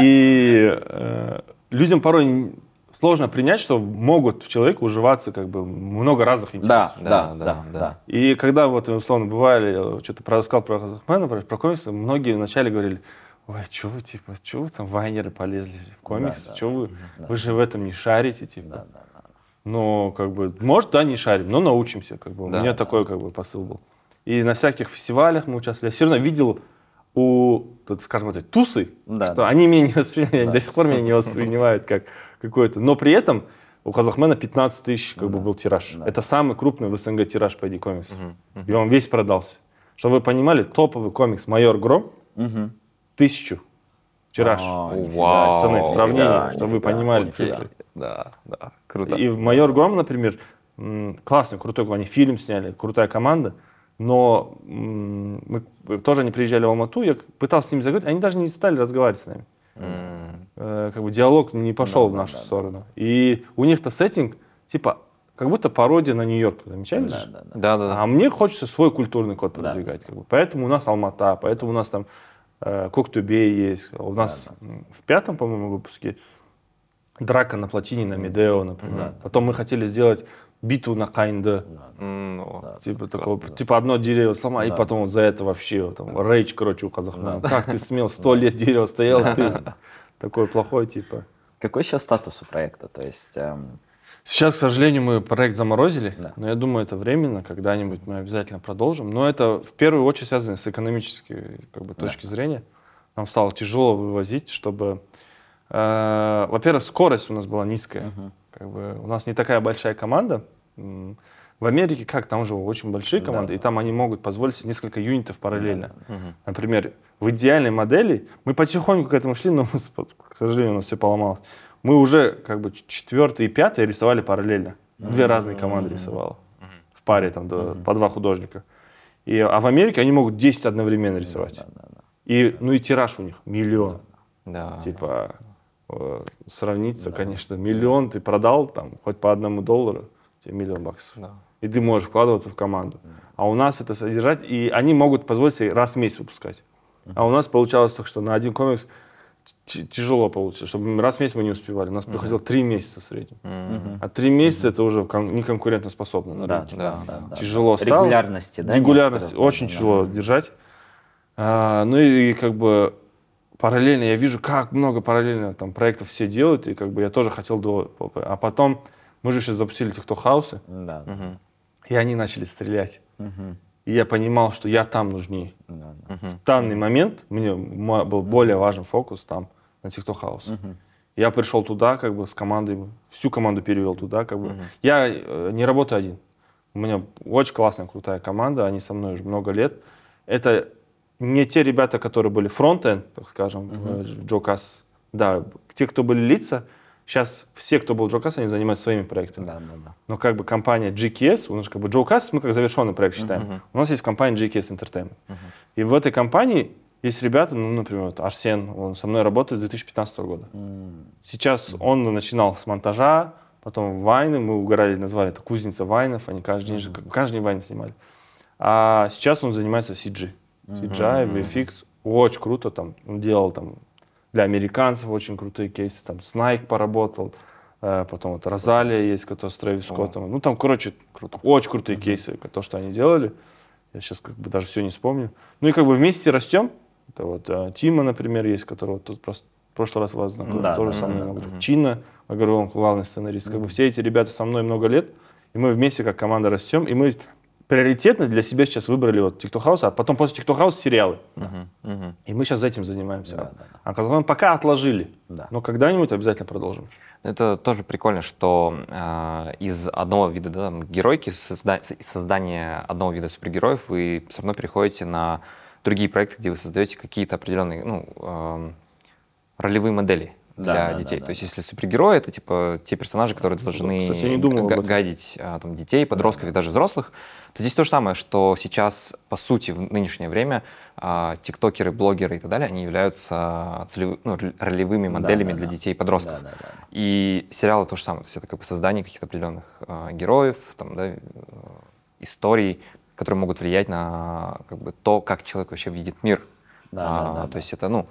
И э, людям порой сложно принять, что могут в человеке уживаться как бы много разных Да, интересов. да, Да, да, да, да. да. И когда вот, условно, бывали, что-то рассказал про Казахмена, про комиксы, многие вначале говорили, ой, что вы, типа, что вы там, вайнеры полезли в комиксы, да, что вы, да. вы же в этом не шарите, типа. Да, да, да. Но, как бы, может, да, не шарим, но научимся, как бы. Да, У меня да. такой, как бы, посыл был. И на всяких фестивалях мы участвовали. Я все равно видел у, тут, скажем, этой тусы, Да, что да. они меня не воспринимают, они до сих пор меня не воспринимают как какой-то. Но при этом у Казахмена 15 тысяч, как бы, был тираж. да. Это самый крупный в СНГ тираж по ID комиксу. И он весь продался. Чтобы вы понимали, топовый комикс «Майор Гром» Мгм. Тысячу тираж. О, Вау. Пацаны, в сравнении, нифига, чтобы вы понимали цифры. Да, да, круто. И в «Майор Гром», например, классный, крутой, они фильм сняли, крутая команда, но мы тоже они приезжали в Алмату, я пытался с ними заговорить, они даже не стали разговаривать с нами. Э, Как бы диалог не пошел Да, в да, нашу да, да. сторону. И у них-то сеттинг, типа, как будто пародия на Нью-Йорк. Замечали? Да, да, да. Да, да, да. А мне хочется свой культурный код Да. продвигать. Как бы. Поэтому у нас Алмата, поэтому у нас там э, Коктубей есть. У нас м, в пятом, по-моему, выпуске драка на плотине на Медео, например. Потом мы хотели сделать битву на Кайнде. М, о, Типа классно. такого, типа одно дерево сломал, и Да. потом вот за это вообще вот там рейдж, короче, у Казахмана. Как ты смел, сто лет дерево стояло, ты такой плохой, типа. Какой сейчас статус у проекта? То есть, эм, Сейчас, к сожалению, мы проект заморозили, Да. но я думаю, это временно, когда-нибудь мы обязательно продолжим. Но это в первую очередь связано с экономической как бы, точки зрения. Нам стало тяжело вывозить, чтобы... э, во-первых, скорость у нас была низкая. Как бы, у нас не такая большая команда. В Америке как, там же очень большие команды, и там они могут позволить несколько юнитов параллельно. Например, в идеальной модели мы потихоньку к этому шли, но, к сожалению, у нас все поломалось. Мы уже как бы четвертый и пятый рисовали параллельно. Две разные команды рисовала. В паре там до- по два художника. И, а в Америке они могут 10 одновременно рисовать. И, ну и тираж у них миллион. Да. Типа э, сравниться, конечно, миллион ты продал там хоть по одному доллару, тебе миллион баксов. Да. И ты можешь вкладываться в команду. А у нас это содержать, и они могут позволить себе раз в месяц выпускать. А у нас получалось только, что на один комикс тяжело получилось, чтобы раз в месяц мы не успевали. У нас приходило три месяца в среднем. А три месяца это уже кон- не конкурентоспособно на да, да, Да. Тяжело стало. Регулярности, да? Регулярность некоторые, очень да, тяжело держать. А, ну и как бы параллельно я вижу, как много параллельно там проектов все делают, и как бы я тоже хотел до... А потом мы же сейчас запустили тикток-хаусы, Да, и они начали стрелять. И я понимал, что я там нужнее. да, да. мгм. В данный момент мне был более важен фокус там, на тикток-хаус. Я пришел туда, как бы с командой, всю команду перевел туда, как бы. Я э, не работаю один. У меня очень классная, крутая команда, они со мной уже много лет. Это не те ребята, которые были фронтенд, так скажем, э, в Джокас. Да, те, кто были лица, сейчас все, кто был в Джокас, они занимаются своими проектами. Да, да, да. Но как бы компания GKS, у нас как бы Джокас мы как завершенный проект считаем. У нас есть компания GKS Entertainment. И в этой компании есть ребята, ну, например, вот Арсен, он со мной работает с 2015 года. Сейчас он начинал с монтажа, потом вайны, мы угорали, назвали это кузница вайнов, они каждый день, же- каждый день вайны снимали. А сейчас он занимается CG. CGI, VFX, очень круто там, он делал там для американцев очень крутые кейсы, там Снайк поработал, э, потом вот Розалия есть, которая с Трэвис Скоттом. Ну там, короче, круто, очень крутые кейсы, то, что они делали. Я сейчас как бы даже все не вспомню. Ну и как бы вместе растем. Это вот э, Тима, например, есть, которого тут просто в прошлый раз вас знакомил, Да, тоже да, со да, мной да, лет. Чина, я говорю, он главный сценарист. Как бы все эти ребята со мной много лет, и мы вместе как команда растем, и мы приоритетно для себя сейчас выбрали вот TikTok House, а потом после TikTok House сериалы. Мгм, мгм. И мы сейчас этим занимаемся. Да, да, да. А Казахстан пока отложили. Да. Но когда-нибудь обязательно продолжим. Это тоже прикольно, что э, из одного вида да, геройки, созда- создания одного вида супергероев, вы все равно переходите на другие проекты, где вы создаете какие-то определенные ну, эм, ролевые модели Да, для да, да, детей. да, То есть, если супергерои, это типа те персонажи, которые должны Кстати, я не думал об га- этом. гайдить а, там, детей, подростков и даже взрослых, то здесь то же самое, что сейчас, по сути, в нынешнее время а, тиктокеры, блогеры и так далее, они являются целевы- ну, ролевыми моделями да, для да. детей и подростков. Да, да, да. И сериалы то же самое. То есть это как бы создание каких-то определенных э, героев, там, да, э, историй, которые могут влиять на как бы, то, как человек вообще видит мир. Да, А, да, да, то да. есть это, ну,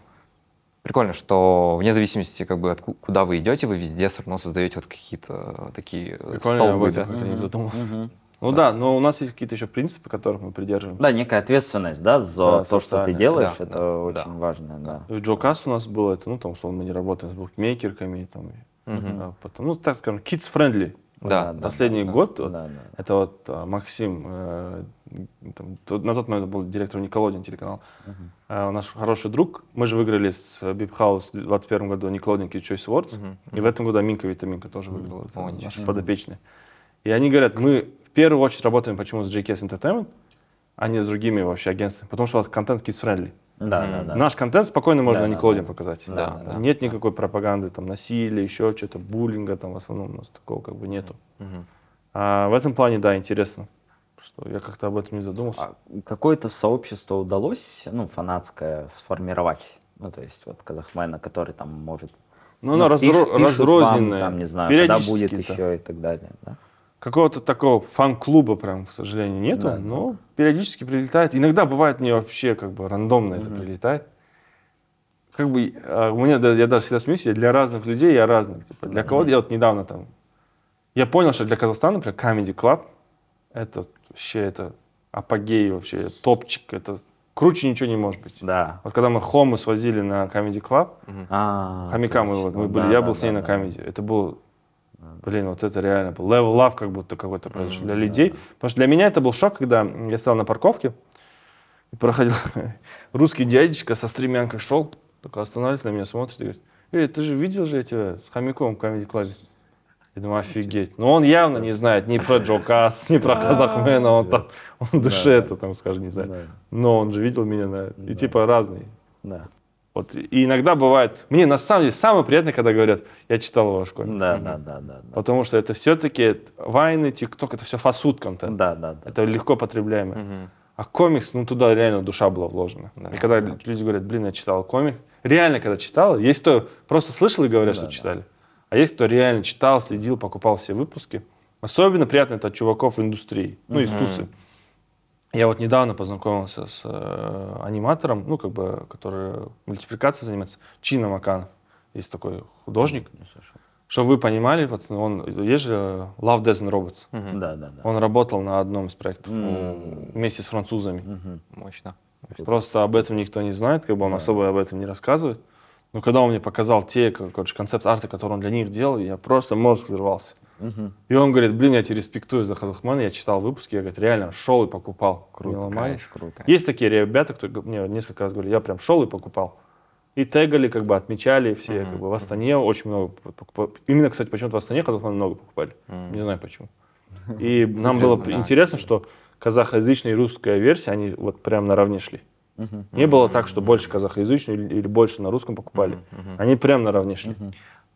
прикольно, что вне зависимости, как бы, отку- куда вы идете, вы везде все равно создаете вот какие-то такие э, Прикольно, об столбы, этом да. не задумался. Мгм. Ну да, но у нас есть какие-то еще принципы, которых мы придерживаемся. Да, некая ответственность, да, за Да, то, что ты делаешь, Да, это да, очень да. важно, да. В Джокас у нас было это, ну там, условно, мы не работаем с букмекерками, там, а, потом, ну, так скажем, kids-friendly. Да, да, Последний да, год, да, вот, да, да. это вот а, Максим, э, там, на тот момент был директором Николодин телеканал, А, наш хороший друг, мы же выиграли с Bip House в 2021 году Nickelodeon Kids Choice Awards, Мгм. и в этом году Аминка Витаминка тоже выиграла, это ничего наши себе. подопечные. И они говорят, мы в первую очередь работаем почему с JKS Entertainment, а не с другими вообще агентствами, потому что у вас контент kids-friendly. Да, да, да. Наш контент спокойно можно Да, на да, да. показать. Да, да, Нет никакой пропаганды, там, насилия, еще что-то, буллинга, там, в основном у нас такого как бы нету. Мгм. А в этом плане, да, интересно, что я как-то об этом не задумался. А какое-то сообщество удалось, ну, фанатское сформировать? Ну, то есть вот Казахмена, который там может... Оно ну, пиш- разро- пишут вам, разрозненное. там, не знаю, когда будет это. еще и так далее, да? Какого-то такого фан-клуба прям, к сожалению, нету, Да, но периодически прилетает. Иногда бывает мне вообще как бы рандомно это прилетает. Как бы, а, у меня, я даже всегда смеюсь, я для разных людей я разный. Типа, для кого-то, я вот недавно там, я понял, что для Казахстана, например, Comedy Club, это вообще, это апогей вообще, топчик, это круче ничего не может быть. Да. Вот когда мы Хому свозили на Comedy Club, А, Хомяка мы, вот, мы были, да, я да, был с ней да, на да. комедии. Это был, блин, вот это реально был level up как будто какой-то произошел для людей. Потому что для меня это был шок, когда я стал на парковке, и проходил русский дядечка со стремянкой шел, только останавливается на меня, смотрит и говорит, эй, ты же видел же эти с хомяком в комедий клабе? Я думаю, офигеть. Но он явно не знает ни про Джо Касс, ни про Казахмена, он там, он душе это там, скажем, не знает. Да. Но он же видел меня на... И типа разные. Да. Вот, и иногда бывает, мне на самом деле самое приятное, когда говорят, я читал ваш комикс. Да, да, да, да, да. Потому что это все-таки вайны, тикток, это все фастфуд контент. Да, да, да. Это легко потребляемое. Мгм. А комикс, ну туда реально душа была вложена. Да. И когда люди говорят, блин, я читал комикс, реально когда читал, есть кто просто слышал и говорят, Да, что да. читали. А есть кто реально читал, следил, покупал все выпуски. Особенно приятно это от чуваков в индустрии, ну, из Мгм. Тусы. Я вот недавно познакомился с э, аниматором, ну, как бы, который мультипликацией занимается, Чина Маканов. Есть такой художник. Не слышал. Чтобы вы понимали, пацаны, он, есть же Love, Death and Robots. Мгм. Да, да, да. Он работал на одном из проектов М. вместе с французами. Мгм. Мощно. Просто об этом никто не знает, как бы он особо об этом не рассказывает. Но когда он мне показал те, короче, концепт арта, который он для них делал, я просто мозг взорвался. Мгм. И он говорит, блин, я тебя респектую за Казахмана, я читал выпуски, я, говорит, реально шел и покупал. Круто, Меломан. кайф, круто. Есть такие ребята, кто мне несколько раз говорили, я прям шел и покупал. И тегали, как бы отмечали все, Мгм, как бы в Астане очень много покупали. Именно, кстати, почему-то в Астане Казахмана много покупали. Мгм. Не знаю почему. И нам было интересно, что казахоязычная и русская версия, они вот прям наравне шли. Мгм. Не было так, что больше казахоязычную или, или больше на русском покупали. Мгм. Они прям наравне шли.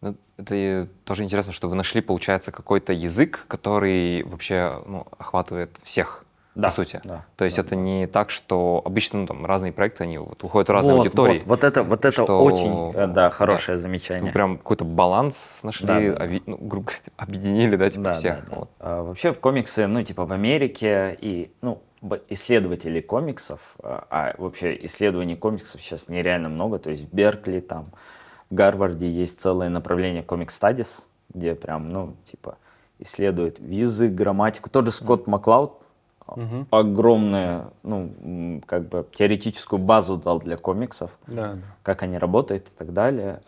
Ну, это тоже интересно, что вы нашли, получается, какой-то язык, который вообще ну, охватывает всех, Да, по сути. да, То есть да, это не так, что обычно ну, там разные проекты, они вот, выходят в разные вот, аудитории. Вот, вот это, вот это что- очень, э, да, хорошее Вы замечание. прям какой-то баланс нашли, Да, да, да. оби- ну, грубо говоря, объединили, да, типа Да, всех. да, да. Вот. А, вообще в комиксы, ну, типа в Америке и, ну, исследователей комиксов, а, а вообще исследований комиксов сейчас нереально много, то есть в Беркли, там, в Гарварде есть целое направление Comic Studies, где прям, ну, типа, исследуют язык, грамматику. Тот же Скотт Маклауд Мгм. огромную, ну, как бы теоретическую базу дал для комиксов. Да, да. как они работают и так далее.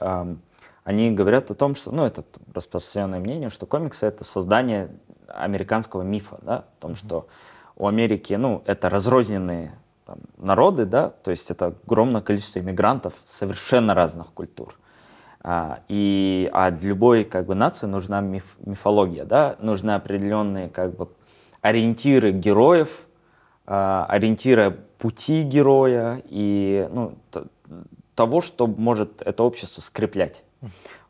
Они говорят о том, что, ну, это распространенное мнение, что комиксы — это создание американского мифа, да, о том, что у Америки, ну, это разрозненные там, народы, да, то есть это огромное количество иммигрантов совершенно разных культур. А, и а для любой как бы нации нужна миф, мифология, да, нужны определенные как бы ориентиры героев, а, ориентиры пути героя и ну, того, что может это общество скреплять.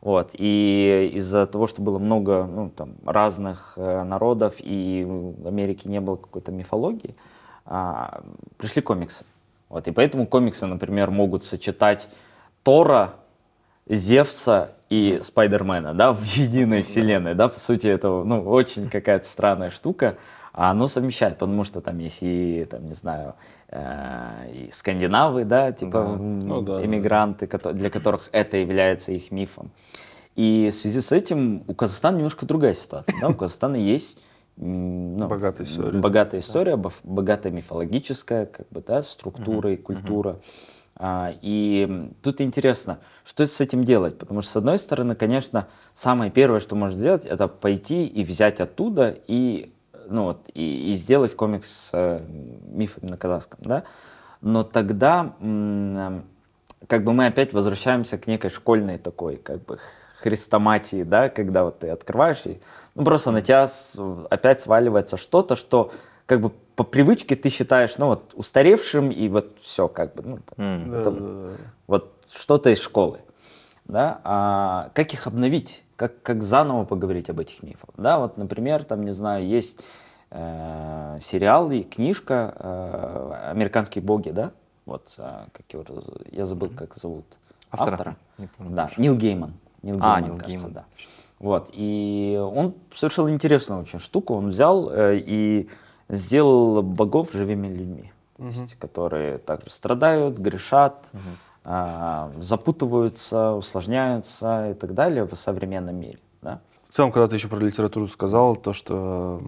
Вот. И из-за того, что было много ну, там, разных э, народов, и в Америке не было какой-то мифологии, а, пришли комиксы. Вот. И поэтому комиксы, например, могут сочетать Тора, Зевса и Спайдермена, да, в единой вселенной, да, по сути, это, ну, очень какая-то странная штука, а оно совмещает, потому что там есть и, там, не знаю, э, и скандинавы, да, типа Да. Ну да, да. кото- для которых это является их мифом. И в связи с этим у Казахстана немножко другая ситуация, да, у Казахстана есть ну, Богатая история. Богатая история, бов- богатая мифологическая, как бы, да, структура и культура. А, и тут интересно, что с этим делать? Потому что, с одной стороны, конечно, самое первое, что можно сделать, это пойти и взять оттуда и, ну, вот, и, и сделать комикс с э, мифами на казахском, да? Но тогда м, как бы мы опять возвращаемся к некой школьной такой, как бы, хрестоматии, да, когда вот ты открываешь и, ну, просто на тебя с- опять сваливается что-то, что как бы по привычке ты считаешь, ну, вот, устаревшим, и вот все, как бы, ну. Да, это да, да. вот что-то из школы, да, а как их обновить, как, как заново поговорить об этих мифах, да, вот, например, там, не знаю, есть э, сериал и книжка э, «Американские боги», да, вот, э, как его, я забыл, как зовут Автора? автора, Не помню да. Нил Гейман, Нил А, Гейман, Нил кажется, Гейман. да. Вот, и он совершил интересную очень штуку. Он взял э, и сделал богов живыми людьми, то есть, которые также страдают, грешат, а, запутываются, усложняются и так далее в современном мире. Да? В целом, когда ты еще про литературу сказал, то, что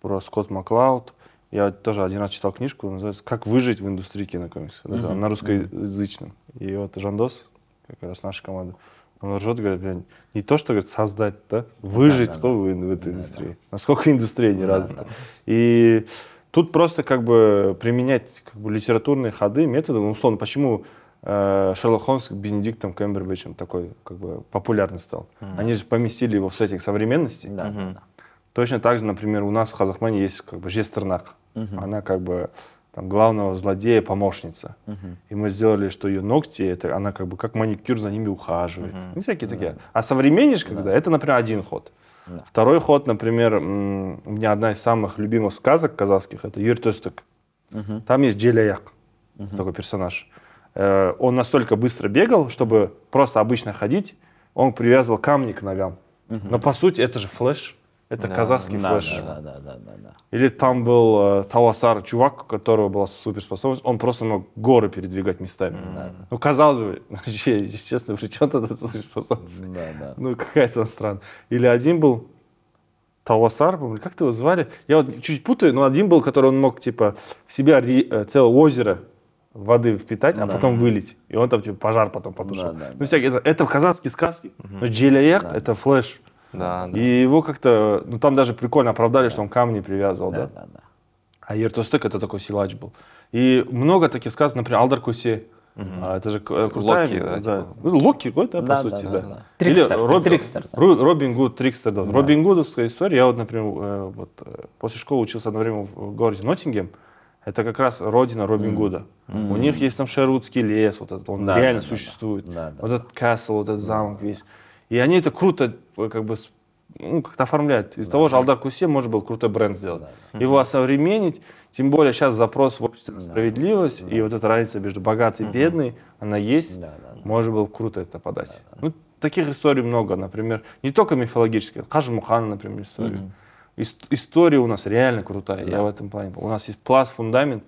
про Скотт Маклауд, я тоже один раз читал книжку, называется «Как выжить в индустрии кинокомиксов». Это Мгм. на русскоязычном. И вот Жандос, как раз наша команда, он ржет, говорит, блин, не то, что говорит, создать, да, выжить да, да. в, в этой индустрии. Насколько индустрия не развита. И тут просто как бы применять как бы, литературные ходы, методы, ну, условно, почему э, Шерлок Холмс с Бенедиктом Кэмбербэтчем такой как бы популярный стал. Они же поместили его в сеттинг современности. Да, да, да. Точно так же, например, у нас в Казахмане есть как бы Жестернак. Она как бы там главного злодея помощница. И мы сделали, что ее ногти, это она как бы как маникюр за ними ухаживает. Ну, всякие такие. А современнишь, когда это, например, один ход. Второй ход, например, у меня одна из самых любимых сказок казахских, это Юртосток. Там есть Джеляяк, такой персонаж. Э, Он настолько быстро бегал, чтобы просто обычно ходить, он привязывал камни к ногам. Но по сути это же флеш. Это Да, казахский Да, флеш. да, да, да, да, да. Или там был э, Таласар, чувак, у которого была суперспособность, он просто мог горы передвигать местами. Ну, казалось бы, честно, при чем тут эта суперспособность? Да, да. Ну, какая-то она странная. Или один был Таласар, как его звали? Я вот чуть путаю, но один был, который он мог, типа, в себя ри- э, целое озеро воды впитать, а Да. потом вылить. И он там, типа, пожар потом потушил. Да, да, ну, да. всякие, это, это казахские сказки. Но Джеляях Да. это флеш. Да, да. И его как-то, ну, там даже прикольно оправдали, что он камни привязывал, да? Да, да, да. А Ертостык это такой силач был. И много таких сказок, например, Алдар Кусе. А, это же э, крутая, Локи, да, да. типа. Ну, Локи какой, да, по Да, сути, да, да. да, да. Или Трикстер, Роб- трикстер, да. Ру- Робин Гуд, Трикстер, да. Робин Гудовская история. Я вот, например, э, вот, э, после школы учился одно время в городе Ноттингем. Это как раз родина Робин Гуда. У них есть там Шервудский лес, вот этот, он Да, реально да, да, существует. да. Да, да. Вот этот касл, вот этот замок весь. И они это круто э, как бы ну, как-то оформляют. Из того же Алдар Кусе можно было крутой бренд сделать. Его осовременить, тем более сейчас запрос в обществе на справедливость, и вот эта разница между богатой и бедной, она есть. Да, да, да. Можно было круто это подать. Ну, таких историй много, например, не только мифологических, Кажи Мухана, например, история. Ис- история у нас реально крутая, я в этом плане. У нас есть пласт, фундамент,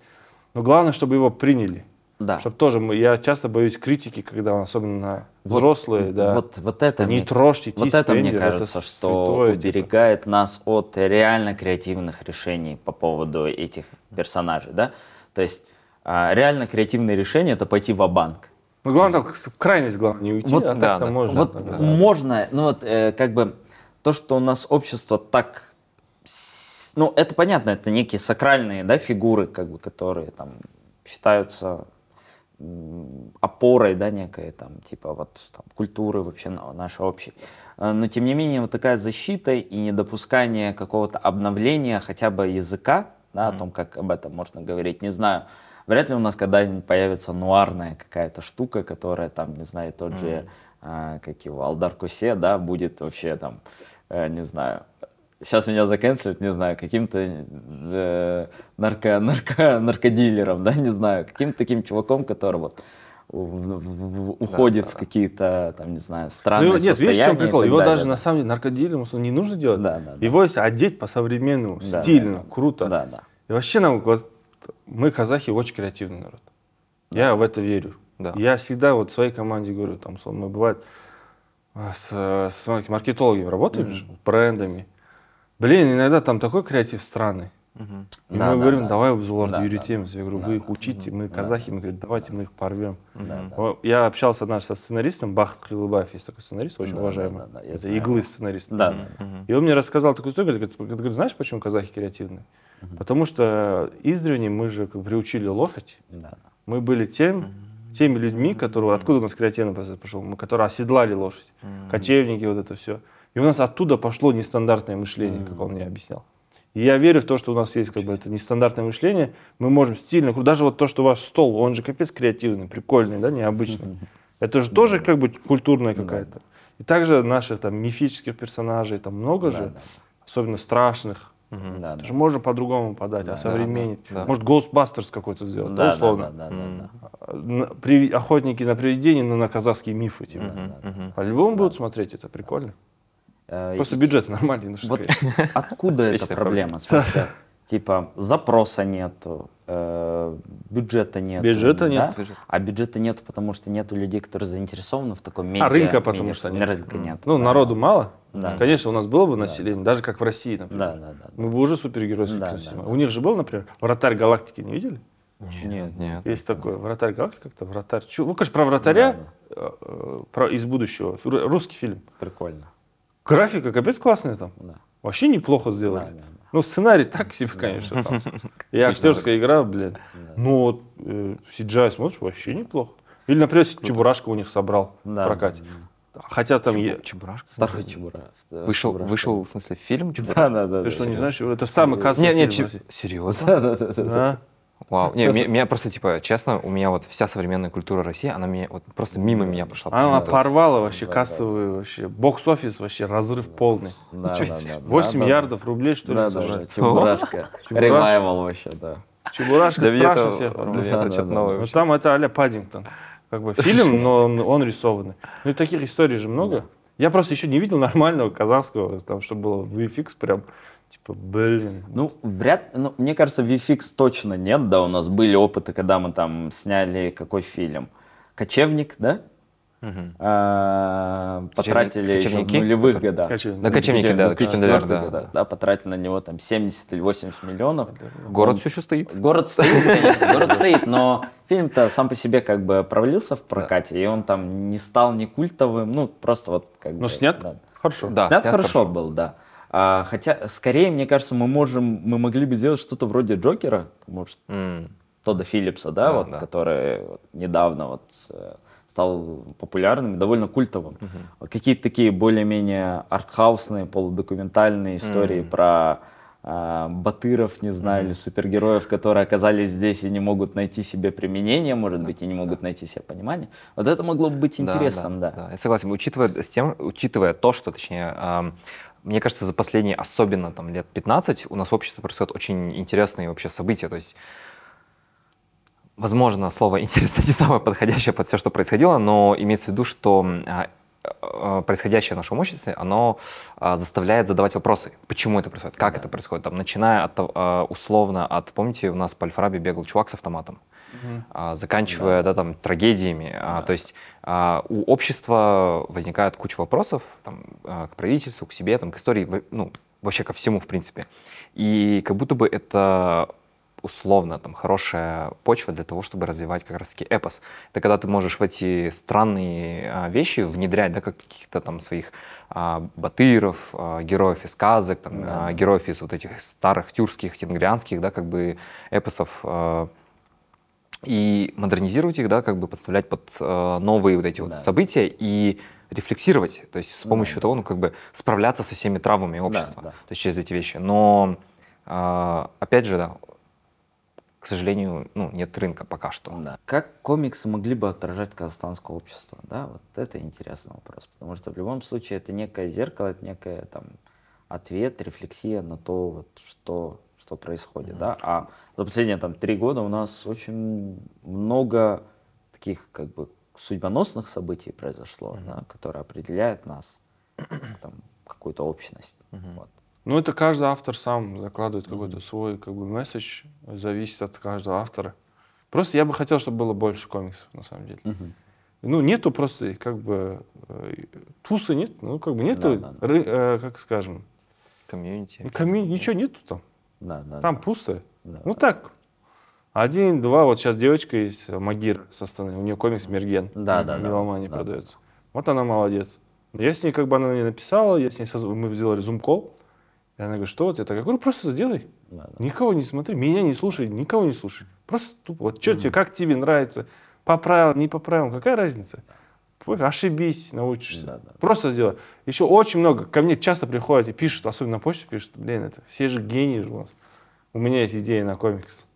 но главное, чтобы его приняли. Да. Чтобы тоже мы, я часто боюсь критики, когда особенно взрослые, да. Вот, вот это Не мне- трожьте Вот это мне Тиспендер, кажется, это что святое, типа. уберегает нас от реально креативных решений по поводу этих персонажей, да? То есть а, реально креативные решения это пойти в банк Ну, главное, так, в крайность главное не уйти, Вот, а да, так-то да. можно. Вот так, да. можно, ну вот э, как бы то, что у нас общество так ну, это понятно, это некие сакральные, да, фигуры, как бы, которые там считаются опорой, да, некой, там, типа, вот, там, культуры вообще на- нашей общей. Э, Но, тем не менее, вот такая защита и недопускание какого-то обновления хотя бы языка, да, о том, как об этом можно говорить, не знаю. Вряд ли у нас когда-нибудь появится нуарная какая-то штука, которая там, не знаю, тот же, а, как его, Алдар Кусе, да, будет вообще там, э, не знаю, сейчас меня заканцелят, не знаю, каким-то э, нарко, нарко, наркодилером, да, не знаю, каким-то таким чуваком, который вот в- в- в- уходит в какие-то, там, не знаю, странные Ну, нет, видишь, в чем прикол? Его далее, даже да. на самом деле наркодилером не нужно делать. Да, да, да. Его если одеть по-современному, Да, стильно, да, да. круто. Да, да. И вообще нам вот мы казахи очень креативный народ. Я в это верю. Да. Я всегда вот своей команде говорю, там, условно, бывает а, с, с маркетологами работаем, же, брендами. Блин, иногда там такой креатив странный. И Да, мы да, говорим, да. давай в Зулар Да, юритем. Я говорю, вы их учите, мы казахи, мы говорим, давайте мы их порвем. Да, да. Я общался однажды со сценаристом, Бахт Хилыбаев, есть такой сценарист, очень Да, уважаемый. да, да, да, Это знаю иглы сценарист. Да, да, да. И он мне рассказал такую историю, говорит, говорит, знаешь, почему казахи креативные? Потому что издревле мы же как бы приучили лошадь. Да, да. Мы были тем, теми людьми, которые, откуда у нас креативный процесс пошел, мы, которые оседлали лошадь, кочевники, вот это все. И у нас оттуда пошло нестандартное мышление, как он мне объяснял. И я верю в то, что у нас есть как бы это нестандартное мышление, мы можем стильно, даже вот то, что ваш стол, он же капец креативный, прикольный, да, необычный. Это же тоже как бы культурная какая-то. И также наших там мифических персонажей, там много же, да. особенно страшных. Да, Это да. же можно по-другому подать, осовременить. да, да. Может, Ghostbusters какой-то сделать, да, Да, да, условно. да, да, да, да. А, при- охотники на привидений, но на казахские мифы. Типа. По-любому будут смотреть, это прикольно. Э, Просто бюджет нормальный. ну Вот откуда эта проблема? Смотри, Типа запроса нету, э, бюджета нету. Бюджета да? нет. Бюджет. А бюджета нету, потому что нету людей, которые заинтересованы в таком медиа. А рынка потому медиа- что нет. Рынка нет. Ну, да. народу мало. Да. Конечно, у нас было бы население, даже как в России, например. Да, да, да. Мы бы уже супергеройские Да, да, да. У них же был, например, «Вратарь галактики», не видели? Нет, нет. Есть такой «Вратарь галактики», как-то «Вратарь». Чё- Ну, конечно, про вратаря э, э, про, из будущего. Русский фильм. Прикольно. Графика капец классная там. Да. Вообще неплохо сделали. Да, да, да. Ну, сценарий так себе, конечно. там. И актерская игра, блин. Ну, вот э, CGI смотришь, вообще неплохо. Или, например, Чебурашка у них собрал Да, в прокате. Хотя там... е- Чебурашка? Второй чебура. Вышел, Чебурашка. вышел, в смысле, фильм Да, Чебурашка? да, да. Ты да, что, не да. знаешь? Это самый кассовый Нет, нет, фильм Чеб- России. серьезно? Да, да, да, да, да. Да. Вау. Не, меня, меня просто, типа, честно, у меня вот вся современная культура России, она мне вот просто мимо меня прошла. Она почему-то. порвала вообще кассовый вообще. Бокс-офис вообще разрыв полный. Да, Ничего да, да, да, 8 да. миллиардов рублей, что ли, Да, да, да. Чебурашка. Чебурашка. Ревайвал вообще, да. Чебурашка меня страшно всех для порвал. меня Да, это да, что-то да. новое Ну, там это а-ля Паддингтон. Как бы фильм, но он, он рисованный. Ну и таких историй же много. Я просто еще не видел нормального казахского, там, чтобы было VFX прям, типа, блин. Ну, вряд, ну, мне кажется, VFX точно нет, да, у нас были опыты, когда мы там сняли какой фильм? Кочевник, да? Мгм. А, потратили еще в Кочевники, нулевых годах. Кочевники. Да, кочевники, да, 2004 Кочевники, да, года, да. да, потратили на него там 70 или 80 миллионов. Город Он- все еще стоит. Город стоит, конечно, город стоит, но фильм-то сам по себе как бы провалился в прокате, и он там не стал ни культовым, ну, просто вот как бы... Но снят да. хорошо. Да, снят, снят хорошо, хорошо. был, да. А, хотя, скорее, мне кажется, мы можем, мы могли бы сделать что-то вроде Джокера, может, М. Тодда Филлипса, да, Да, вот, да. который вот недавно вот э, стал популярным, и довольно культовым. Вот Какие-то такие более-менее артхаусные, полудокументальные истории про а, батыров, не знаю, или супергероев, которые оказались здесь и не могут найти себе применение, может быть, и не могут найти себе понимание. Вот это могло бы быть Да, интересным, да. Я согласен. Учитывая, с тем, учитывая то, что, точнее, мне кажется, за последние, особенно там лет 15, у нас в обществе происходят очень интересные вообще события. То есть, возможно, слово «интересно» не самое подходящее под все, что происходило, но имеется в виду, что а, а, происходящее в нашем обществе, оно а, заставляет задавать вопросы. Почему это происходит? Как это происходит? Там, начиная от, условно от, помните, у нас по Альфарабе бегал чувак с автоматом, а, заканчивая да. там, трагедиями. А, то есть а, у общества возникает куча вопросов там, к правительству, к себе, там, к истории, ну, вообще ко всему, в принципе. И как будто бы это условно там хорошая почва для того, чтобы развивать как раз-таки эпос. Это когда ты можешь в эти странные а, вещи внедрять, да, как каких-то там своих а, батыров, а, героев из сказок, там, а, героев из вот этих старых тюркских, тенгрианских, да, как бы эпосов, а, и модернизировать их, да, как бы подставлять под э, новые вот эти вот Да. события и рефлексировать, то есть с помощью того, ну, как бы справляться со всеми травмами общества, да. то есть через эти вещи. Но, э, опять же, да, к сожалению, ну, нет рынка пока что. Да. Как комиксы могли бы отражать казахстанское общество? Да, вот это интересный вопрос. Потому что в любом случае это некое зеркало, это некое там ответ, рефлексия на то, вот, что, что происходит. Да? А за последние там три года у нас очень много таких как бы судьбоносных событий произошло, да, которые определяют нас, там, какую-то общность. Вот. Ну, это каждый автор сам закладывает какой-то свой как бы месседж, зависит от каждого автора. Просто я бы хотел, чтобы было больше комиксов, на самом деле. Ну, нету просто, как бы, э, туса нет, ну, как бы нету, Да, да, да. ры- э, как скажем, Комьюнити. комью- ничего нету там. Да, да, Там да. пусто. Да, ну, так, один, два, вот сейчас девочка есть, Магир со стороны, у нее комикс Мерген. Да, да, да, Меломане да. продается. Вот она молодец. Я с ней, как бы, она мне написала, я с ней, соз- мы сделали Zoom-call, и она говорит, что вот это? Я говорю, просто сделай. Да, да. Никого не смотри, меня не слушай, никого не слушай. Просто тупо, вот что тебе, как тебе нравится, поправил, не поправил, какая разница? Пофиг, Ошибись, научишься. Да, да. Просто сделай. Еще очень много, ко мне часто приходят и пишут, особенно на почте пишут, блин, это все же гении же у вас. У меня есть идея на комикс.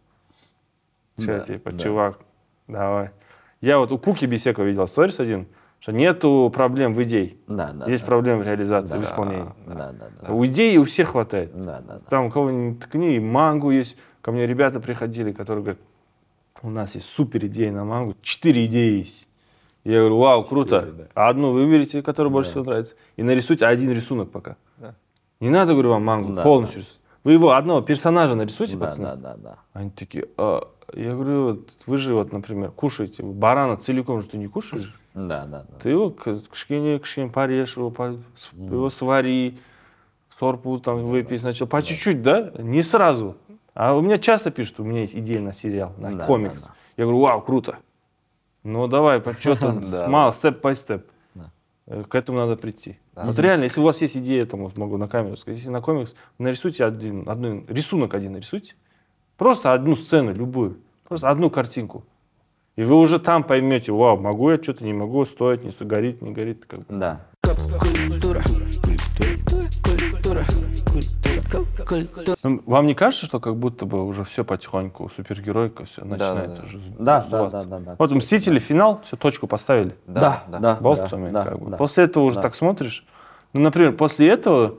Все, Да, типа, да. чувак, давай. Я вот у Куки Бесекова видел сторис один, что нету проблем в идее. Да, да, есть да. проблемы в реализации, Да. в исполнении. Да, да, да. У идеи у всех хватает. Да, да, да. Там у кого-нибудь ткни, мангу есть. Ко мне ребята приходили, которые говорят, у нас есть супер идея на мангу, четыре идеи есть. Я говорю, вау, круто. Одну выберите, которая больше всего нравится, и нарисуйте один рисунок пока. Да. Не надо, говорю, вам мангу Да, полностью рисовать. Вы его одного персонажа нарисуйте, Да, пацаны. да, да, да. Они такие, «А». я говорю, вот вы же, вот, например, кушаете, барана целиком же ты не кушаешь. Да, да, да. Ты его к- кішкене кішкене порежь его, его свари, сорпу там выпей сначала, по чуть-чуть, да? Не сразу. А у меня часто пишут, у меня есть идея на сериал, на Да, комикс. да, да. Я говорю, вау, круто. Ну давай, по что-то, мало, степ по степ. Да. Э, К этому надо прийти. Вот реально, если у вас есть идея, там, вот могу на камеру сказать, если на комикс, нарисуйте один, один, рисунок один нарисуйте. Просто одну сцену, любую. Просто одну картинку. И вы уже там поймете, вау, могу я что-то, не могу, стоит, не стоит, горит, не горит. Как бы. Да. Культура. Культура. Культура. Культура. Вам не кажется, что как будто бы уже все потихоньку, супергеройка все начинает да. уже Да, да, да, да, да, Вот Мстители, финал, все, точку поставили. Да, да, болтами, да, как бы. да. После этого уже да. так смотришь. Ну, например, после этого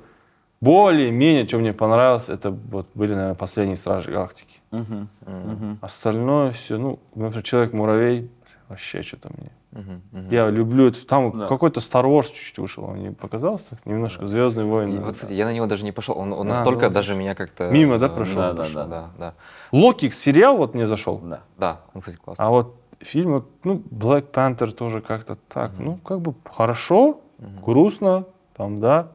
более-менее, что мне понравилось, это вот были, наверное, последние Стражи Галактики. Мгм, мгм. Остальное все, ну, например, Человек-муравей, вообще что-то мне. Мгм, мгм. Я люблю это. Там Да. какой-то Star Wars чуть-чуть вышел, он не показался? Немножко Звездные И войны. Вот, кстати, я на него даже не пошел. Он, он А, настолько ну, даже меня как-то... Мимо, да, э, прошел? Да, Да, да, да, да, да. Локи сериал вот мне зашел. Да. Да, он, кстати, классный. А вот фильмы, ну, Black Panther тоже как-то так, ну, как бы хорошо, грустно, там, да.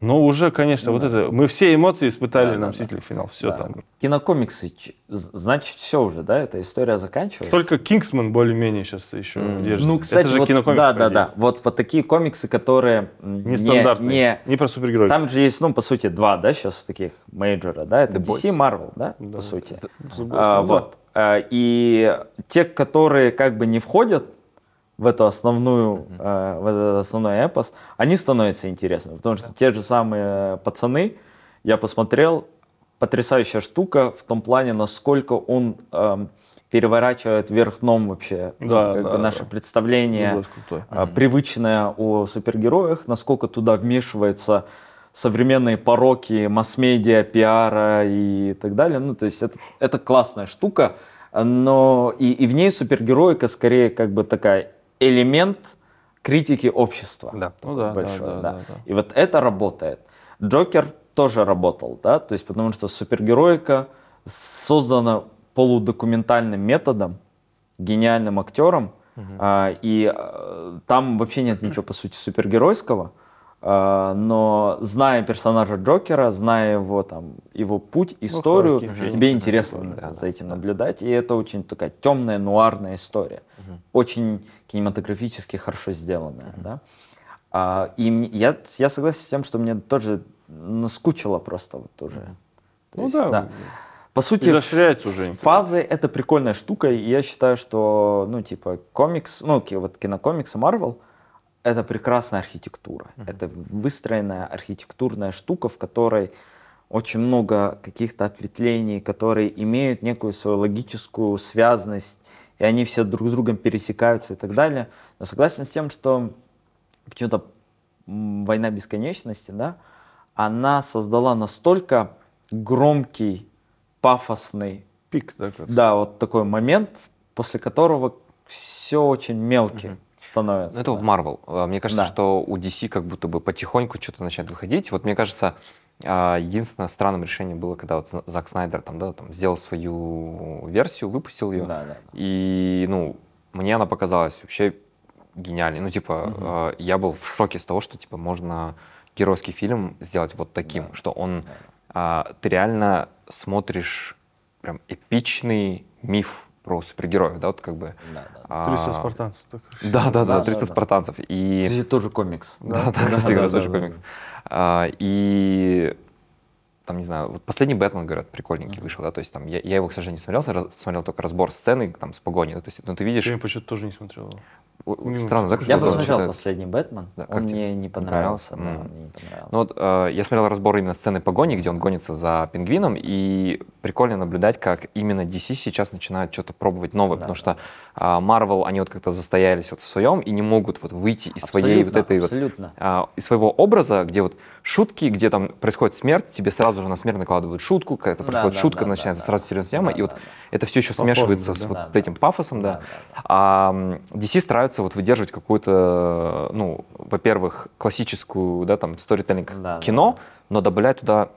Но уже, конечно, вот это, мы все эмоции испытали Да, на да, «Мстители. Финал», все Да. там. Кинокомиксы, значит, все уже, да? Эта история заканчивается. Только Кингсман более-менее сейчас еще держится. Ну, кстати, это же вот, кинокомикс, да, да, да. Вот, вот такие комиксы, которые м, не, Нестандартные. не, Не про супергероев. Там же есть, ну, по сути, два, да, сейчас таких мейджора, да? Это DC, Marvel, да, Да. по сути. The Boys, А, ну да. вот. А, И те, которые как бы не входят в эту основную, э, в этот основной эпос, они становятся интересными, потому что те же самые пацаны, я посмотрел, потрясающая штука в том плане, насколько он эм, переворачивает вверх дном вообще ну, Да, как да, бы наше да. представление а, привычное о супергероях, насколько туда вмешивается современные пороки масс-медиа, пиара и так далее. Ну, то есть это, это классная штука, но и, и в ней супергероика скорее как бы такая элемент критики общества. Да. Ну да, большой, да, да. да, да. И вот это работает. Джокер тоже работал, да, то есть потому что супергероика создана полудокументальным методом, гениальным актером, а, и а, там вообще нет ничего, по сути, супергеройского, но зная персонажа Джокера, зная его там его путь, историю, Хоакин Феникс, тебе да, интересно да, за да, этим наблюдать, и это очень такая темная нуарная история, очень кинематографически хорошо сделанная, да. А, и мне- я я согласен с тем, что мне тоже наскучило просто вот уже. То Ну есть, да. По сути, уже фазы это прикольная штука, и я считаю, что, ну, типа, комикс, ну, вот кинокомиксы Marvel, это прекрасная архитектура. Это выстроенная архитектурная штука, в которой очень много каких-то ответвлений, которые имеют некую свою логическую связность, и они все друг с другом пересекаются и так далее. Но согласен с тем, что почему-то «Война бесконечности», да, она создала настолько громкий, пафосный, Пик такой. да, вот такой момент, после которого все очень мелким становится. Ну, Это в да. Marvel. А, Мне кажется, Да. что у DC как будто бы потихоньку что-то начинает выходить. Вот мне кажется, а, единственное странным решением было, когда вот Зак Снайдер там, да, там, сделал свою версию, выпустил ее. Да, да. И, ну, мне она показалась вообще гениальной. Ну, типа, э, я был в шоке с того, что, типа, можно геройский фильм сделать вот таким, что он... а, ты реально смотришь прям эпичный миф про супергероев, да, вот как бы... Да, да. а, 300 спартанцев. так. Да, да, Да, да, 300 да, да. спартанцев. И... Кстати, тоже комикс. Да, да, кстати говоря, да, тоже да, комикс. А, И там, не знаю, вот последний Бэтмен, говорят, прикольненький вышел, да, то есть там, я, я его, к сожалению, не смотрел, смотрел только разбор сцены там с погоней, да, то есть, ну, ты видишь, Я почему-то тоже не смотрел. Мимо странно, да, Я вот посмотрел последний Бэтмен. Да, Он мне не Не понравился. понравился? Да, мне не понравился. Ну вот э, я смотрел разбор именно сцены погони, где он гонится за пингвином, и прикольно наблюдать, как именно DC сейчас начинает что-то пробовать новое, Да, потому что а, Marvel, они вот как-то застоялись вот в своем и не могут вот выйти из своей вот Абсолютно, этой вот абсолютно. а, из своего образа, где вот шутки, где там происходит смерть, тебе сразу же на смерть накладывают шутку, когда Да, происходит да, шутка, да, начинается да, сразу да. серьезная тема, Да, и вот да, да. это все еще По смешивается форме, с да. вот Да, да. этим пафосом, да. Да, да, А DC стараются вот выдерживать какую-то, ну, во-первых, классическую, да, там, сторителлинг Да, кино, да. но добавлять туда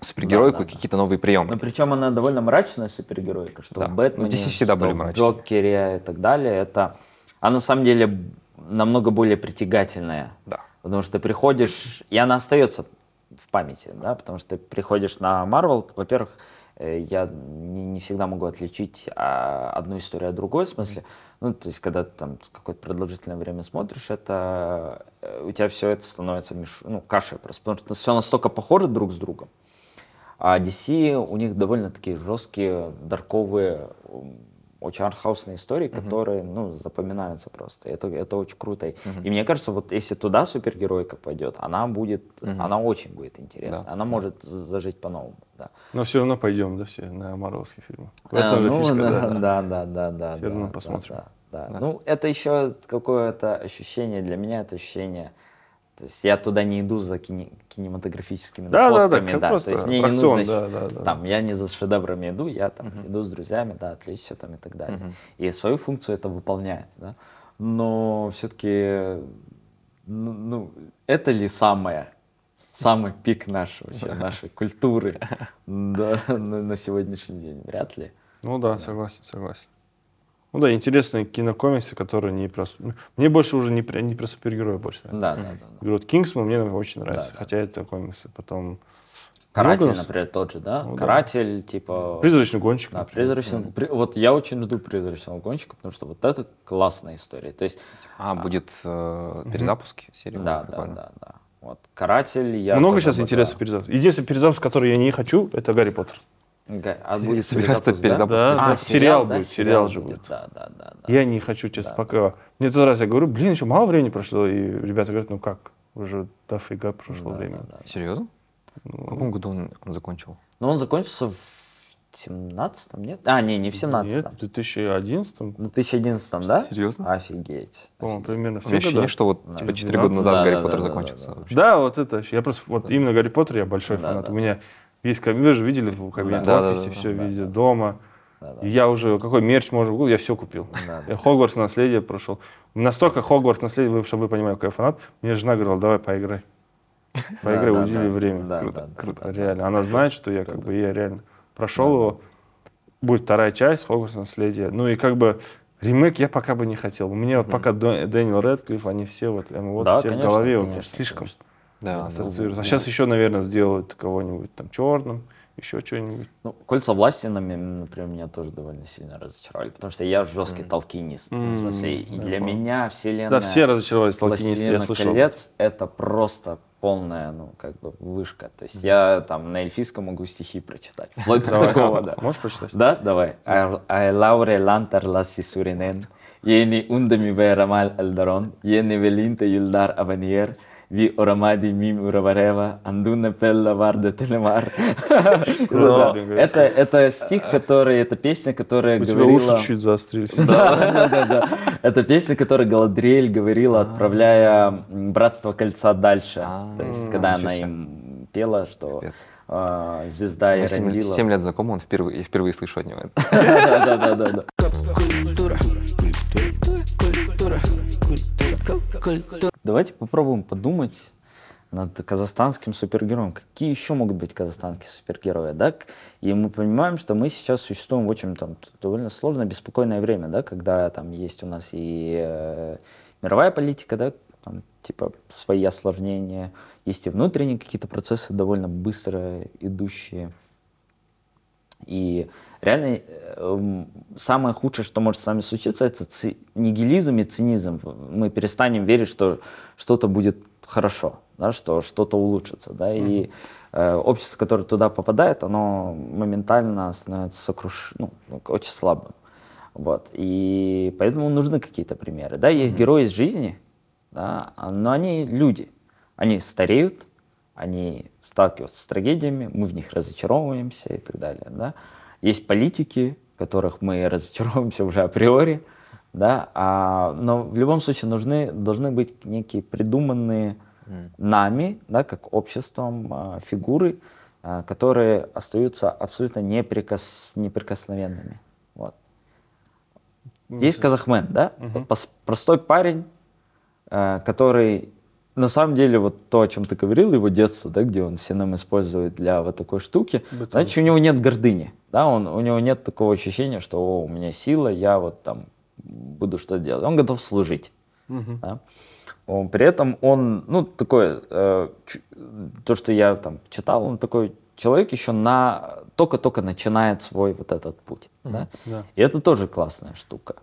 супергеройку Да, и да, да. какие-то новые приемы. Ну, причем она довольно мрачная супергеройка, что Да. в Бэтмене, Ну, DC всегда что были в. Джокере и так далее. Это, она на самом деле намного более притягательная. Да. Потому что ты приходишь, и она остается в памяти, да, потому что ты приходишь на Marvel, во-первых, я не, не всегда могу отличить а, одну историю от другой, в смысле, ну, то есть, когда ты там какое-то продолжительное время смотришь, это э, у тебя все это становится меш... ну, кашей просто, потому что все настолько похоже друг с другом. А DC, у них довольно такие жесткие, дарковые, очень артхаусные истории, которые, ну, запоминаются просто. Это, это очень круто. И мне кажется, вот если туда супергеройка пойдет, она будет, она очень будет интересна. Да, Она может зажить по-новому. Да. Но все равно пойдем, да, все на марвелские фильмы. В А, этом же ну, фишка, да, да. да, да, да, да. Всё да, равно да, посмотрим. Да, да. Да. Ну, это еще какое-то ощущение, для меня это ощущение, то есть я туда не иду за кини- кинематографическими Да, да, да, находками, как да, просто то есть мне не аттракцион, нужно, да, да, да. там, я не за шедеврами иду, я там иду с друзьями, да, отвлечься там и так далее. И свою функцию это выполняет, да. Но все-таки, ну, ну, это ли самое, самый пик нашей, вообще, нашей культуры да, на, на сегодняшний день? Вряд ли. Ну да, согласен, согласен. Ну да, интересные кинокомиксы, которые не про... Мне больше уже не про, не про супергероя больше нравится. Да, да, да. да. Вот Кингсман мне очень нравится, Да, да. хотя это комиксы. Потом Каратель, Много например, тот же, да? Ну да. Каратель, типа... Призрачный гонщик. Да, например. призрачный... при- Вот я очень жду призрачного гонщика, потому что вот это классная история. То есть, А, будет э, перезапуск серии? да, да, да, да. Вот Каратель я Много сейчас обожаю. интересных перезапусков. Единственный перезапуск, который я не хочу, это Гарри Поттер. А будет собирается перезапуск, перезапуск. да? Да, А, да, сериал будет, сериал же будет. Да, да, да. да. Я не хочу, честно, пока. Мне тот раз я говорю, блин, еще мало времени прошло, и ребята говорят, ну как, уже дофига прошло Да, времени. да, да. Серьезно? В каком году он, он закончил? Но он закончился в 17-м, нет? А, не, не в 17-м. Нет, в 2011 В 2011 да? Серьезно? Офигеть. по-моему, примерно в У меня ощущение, года. что вот Да. типа 4 года 12. назад Да, Гарри да, Поттер да, да, закончился. да, да. вообще. Да, вот это. Я просто, вот именно Гарри Поттер я большой Да, фанат. да, У меня есть кабинет, вы же видели в кабинете, Да, в да, офисе, да, все да, везде, да. дома. Да, да. Я уже, какой мерч можно купил, я все купил. Да, да. Я Хогвартс наследие прошел. Настолько Хогвартс наследие, чтобы вы понимали, какой я фанат, мне жена говорила, давай поиграй. Поиграй, Да, да, удели да. время. Да, Круто, да, да, круто. да, да. Реально. Она знает, что я как бы, я реально прошел его. Будет вторая часть, Хогвартс наследие. Ну и как бы ремейк я пока бы не хотел. У меня вот пока Дэ- Дэниел Рэдклифф, они все вот, эм, вот Да, все конечно, в голове у меня конечно, слишком. конечно. Да, ассоциируется. А сейчас еще, наверное, сделают кого-нибудь там черным, еще что-нибудь. Ну, кольца власти, например, меня тоже довольно сильно разочаровали, потому что я жесткий толкинист. В смысле, и для меня вселенная Да, все разочаровались, толкинисты, я «Властелина слышал. колец это просто полная, ну, как бы вышка. То есть я там на эльфийском могу стихи прочитать. Вплоть до такого, да. Можешь прочитать? Да, давай. Ай лауре лантар ласси суринен, ени ундами верамал элдарон, ени велинте юлдар аваниер, ви орамади мим ураварева, андуна пелла варде телемар. Это, это стих, который, это песня, которая У тебя говорила... уши чуть заострились. Да, да, да, да. Это песня, которую Галадриэль говорила, отправляя Братство Кольца дальше. То есть, когда она им пела, что звезда Мы семь, лет знакомы, он впервые, я впервые слышу от него это. Да, да, да, да, да. Культура. Культура. Культура. Культура. Давайте попробуем подумать над казахстанским супергероем. Какие еще могут быть казахстанские супергерои, да? И мы понимаем, что мы сейчас существуем в очень там довольно сложное, беспокойное время, да, когда там есть у нас и э, мировая политика, да, там, типа свои осложнения, есть и внутренние какие-то процессы довольно быстро идущие. И реально э, самое худшее, что может с нами случиться, это ци- нигилизм и цинизм. Мы перестанем верить, что что-то будет хорошо, да, что что-то улучшится. Да, И э, общество, которое туда попадает, оно моментально становится сокруш... ну, очень слабым. Вот. И поэтому нужны какие-то примеры. Да, есть герои из жизни, да, а- но они люди. Они стареют, они сталкиваются с трагедиями, мы в них разочаровываемся и так далее. Да. Есть политики, которых мы разочаровываемся уже априори, да, а, но в любом случае нужны, должны быть некие придуманные нами, да, как обществом, а, фигуры, а, которые остаются абсолютно неприкос, неприкосновенными. Вот. Есть казахмен, да? Пос- простой парень, э, который на самом деле вот то, о чем ты говорил, его детство, да, где он синем использует для вот такой штуки, значит, у него нет гордыни, да, он, у него нет такого ощущения, что О, у меня сила, я вот там буду что делать. Он готов служить. да. Он- при этом он, ну, такой, э, то, что я там читал, он такой человек еще на только-только начинает свой вот этот путь. да. да. И это тоже классная штука.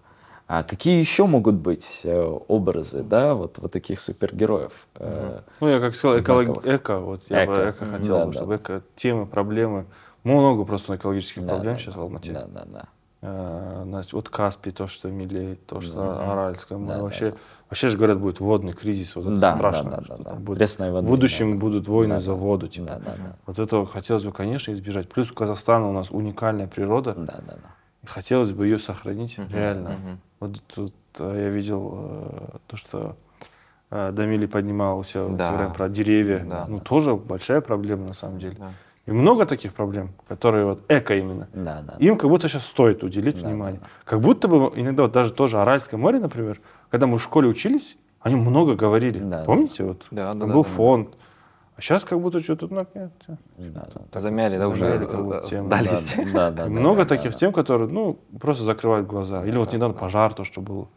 А какие еще могут быть э, образы, да, вот, вот таких супергероев? Э, Ну, я как сказал, Знаковых. эко, вот я бы Эко. эко Мгм. хотел, Да, бы, да. чтобы эко, темы, проблемы, много просто экологических да, проблем да, сейчас в Алмате. Да, да, да. Э, значит, вот Каспий, то, что мелеет, то, что Аральское море. Да, да, вообще, вообще же говорят, будет водный кризис. Вот это Да, страшно. да, да, да, будет. Воды, в будущем да, будут войны Да, за воду. Типа. Да, да, да. Вот этого хотелось бы, конечно, избежать. Плюс у Казахстана у нас уникальная природа. Да, да, да. Хотелось бы ее сохранить реально. Вот тут э, я видел э, то, что э, Дамили поднимал у себя в Да. Инстаграме про деревья. Да, ну, тоже большая проблема на самом деле. Да. И много таких проблем, которые вот эко именно. Да, да. Им как будто сейчас стоит уделить Да, внимание. да, Как будто бы иногда вот даже тоже Аральское море, например, когда мы в школе учились, они много говорили. Да, Помните? Вот Да, да, был да, да. А сейчас как будто что-то ну, нет. Да, да. Замяли, да, уже замяли будто э, тему. сдались. Да, да, да, И много да, таких да. тем, которые, ну, просто закрывают глаза. Или вот недавно пожар, то, что было.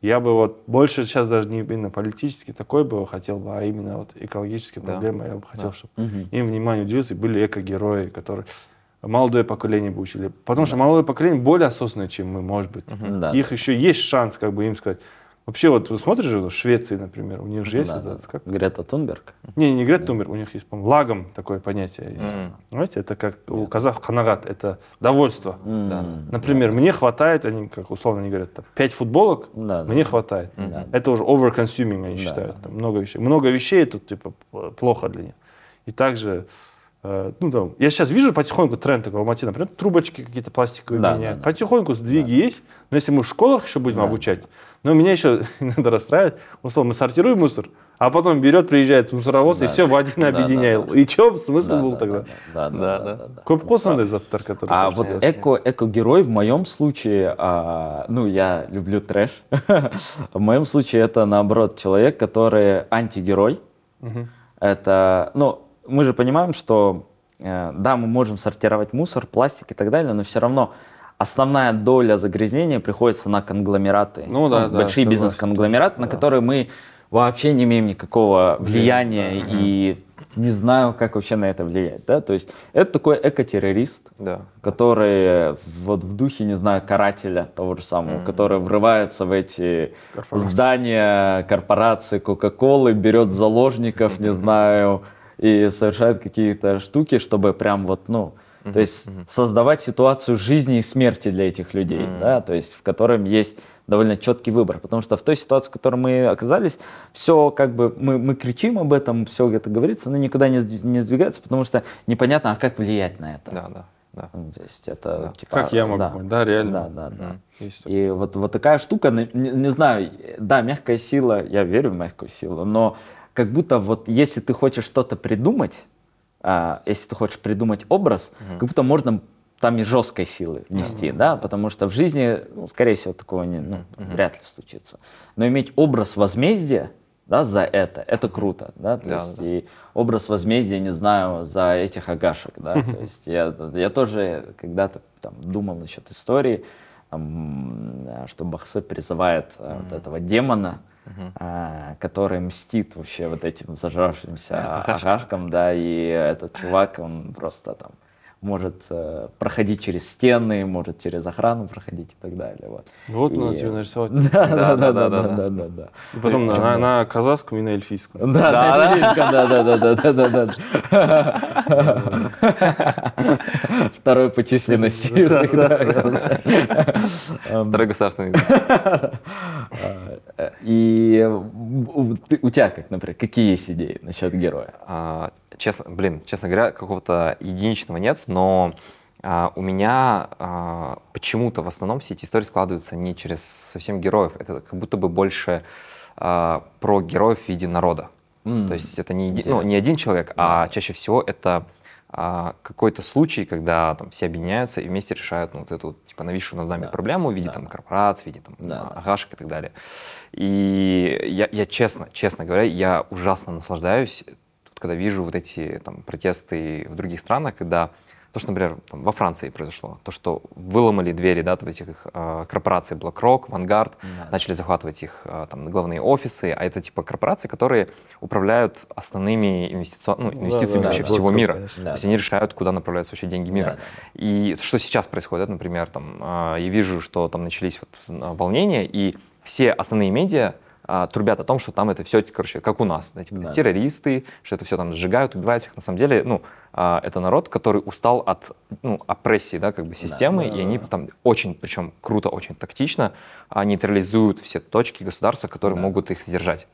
Я бы вот больше сейчас даже не именно политически такой бы хотел бы, а именно вот экологические Да. проблемы. Я бы хотел, Да. чтобы им внимание уделилось, и были эко-герои, которые молодое поколение бы учили. Потому что молодое поколение более осознанное, чем мы, может быть. Да. Их еще есть шанс, как бы им сказать. Вообще, вот вы смотришь же в Швеции, например, у них же есть Да, этот, да. как? Грета Тунберг. Не, не Грет Тумбер, у них есть, по-моему, лагом такое понятие есть. Мгм. Знаете, это как у казах ханагат, это довольство. М, Например, мне хватает, они как условно они говорят, там, пять футболок, Да, да. мне хватает. Да. Это уже over-consuming, они Да, считают. да. Там много вещей. Много вещей тут типа плохо для них. И также, э, ну там, я сейчас вижу потихоньку тренд такой в Алмате, например, трубочки какие-то пластиковые Да, меняют. да, да. Потихоньку сдвиги есть, но если мы в школах еще будем Да. обучать, но меня еще иногда расстраивает, условно, мы сортируем мусор, а потом берет, приезжает мусоровоз и Да, все в один да, объединяет. да. И что смысл Да, был да, тогда? да, да, да, Да, да, да. қосындай заттар, которые А вот эко, эко-герой в моем случае, а, ну, я люблю трэш. В моем случае это, наоборот, человек, который антигерой. Это, ну, мы же понимаем, что, э, да, мы можем сортировать мусор, пластик и так далее, но все равно основная доля загрязнения приходится на конгломераты. Ну да, да, Большие согласен. бизнес-конгломераты, на которые мы вообще не имеем никакого влияния и не знаю, как вообще на это влиять, да, то есть это такой экотеррорист, Да. который вот в духе, не знаю, карателя того же самого, который врывается в эти здания корпорации Кока-Колы, берет заложников, не знаю, и совершает какие-то штуки, чтобы прям вот, ну, то есть создавать ситуацию жизни и смерти для этих людей, да, то есть в котором есть довольно четкий выбор, потому что в той ситуации, в которой мы оказались, все как бы мы, мы кричим об этом, все это говорится, но никуда не, не сдвигается, потому что непонятно, а как влиять на это. Да, да, да. Ну, То есть это Да. типа, Как я могу да. Да, реально. Да, да, да. Есть. И вот, вот такая штука, не- не знаю, да, мягкая сила, я верю в мягкую силу, но как будто вот если ты хочешь что-то придумать, а, если ты хочешь придумать образ, как будто можно там и жесткой силы внести, да, потому что в жизни, ну, скорее всего, такого не, ну, вряд ли случится. Но иметь образ возмездия, да, за это, это круто, да, то Да, есть да. и образ возмездия, не знаю, за этих агашек, да, то есть я, я тоже когда-то там думал насчет истории, там, что Бахсе призывает э, вот этого демона, э, который мстит вообще вот этим зажравшимся агашкам, да, и этот чувак, он просто там может э, проходить через стены, может через охрану проходить и так далее. Вот, вот и... надо тебе нарисовать. Да, да, да, да, да, да, да, да. И потом на, на, на казахском и на эльфийском. Да, да, на эльфийском, да, да, да, да, да, да. Второй по численности. Эм, Второй государственный. А, э, и э, у тебя, как, например, какие есть идеи насчет героя? А, Честно, блин, честно говоря, какого-то единичного нет, но а, у меня а, почему-то в основном все эти истории складываются не через совсем героев, это как будто бы больше а, про героев в виде народа. То есть это не, еди- ну, не один человек, а чаще всего это какой-то случай, когда там все объединяются и вместе решают ну, вот эту типа нависшую над нами проблему в виде там корпораций, в виде там Да, агашек и так далее. И я, я честно, честно говоря, я ужасно наслаждаюсь, когда вижу вот эти там протесты в других странах, когда то, что, например, там, во Франции произошло, то, что выломали двери да, этих э, корпораций BlackRock, Vanguard, начали захватывать их э, там, главные офисы, а это типа корпорации, которые управляют основными инвестици... ну, инвестициями да, вообще да, всего BlackRock, мира. конечно. То есть они решают, куда направляются вообще деньги мира. Да, да, И что сейчас происходит, например, там, а, я вижу, что там начались вот а, волнения, и все основные медиа а, трубят о том, что там это все, короче, как у нас, да, типа, Да. террористы, что это все там сжигают, убивают всех. На самом деле, ну, а, это народ, который устал от, ну, опрессии, да, как бы системы, и они там очень, причем круто, очень тактично а, нейтрализуют все точки государства, которые могут их сдержать.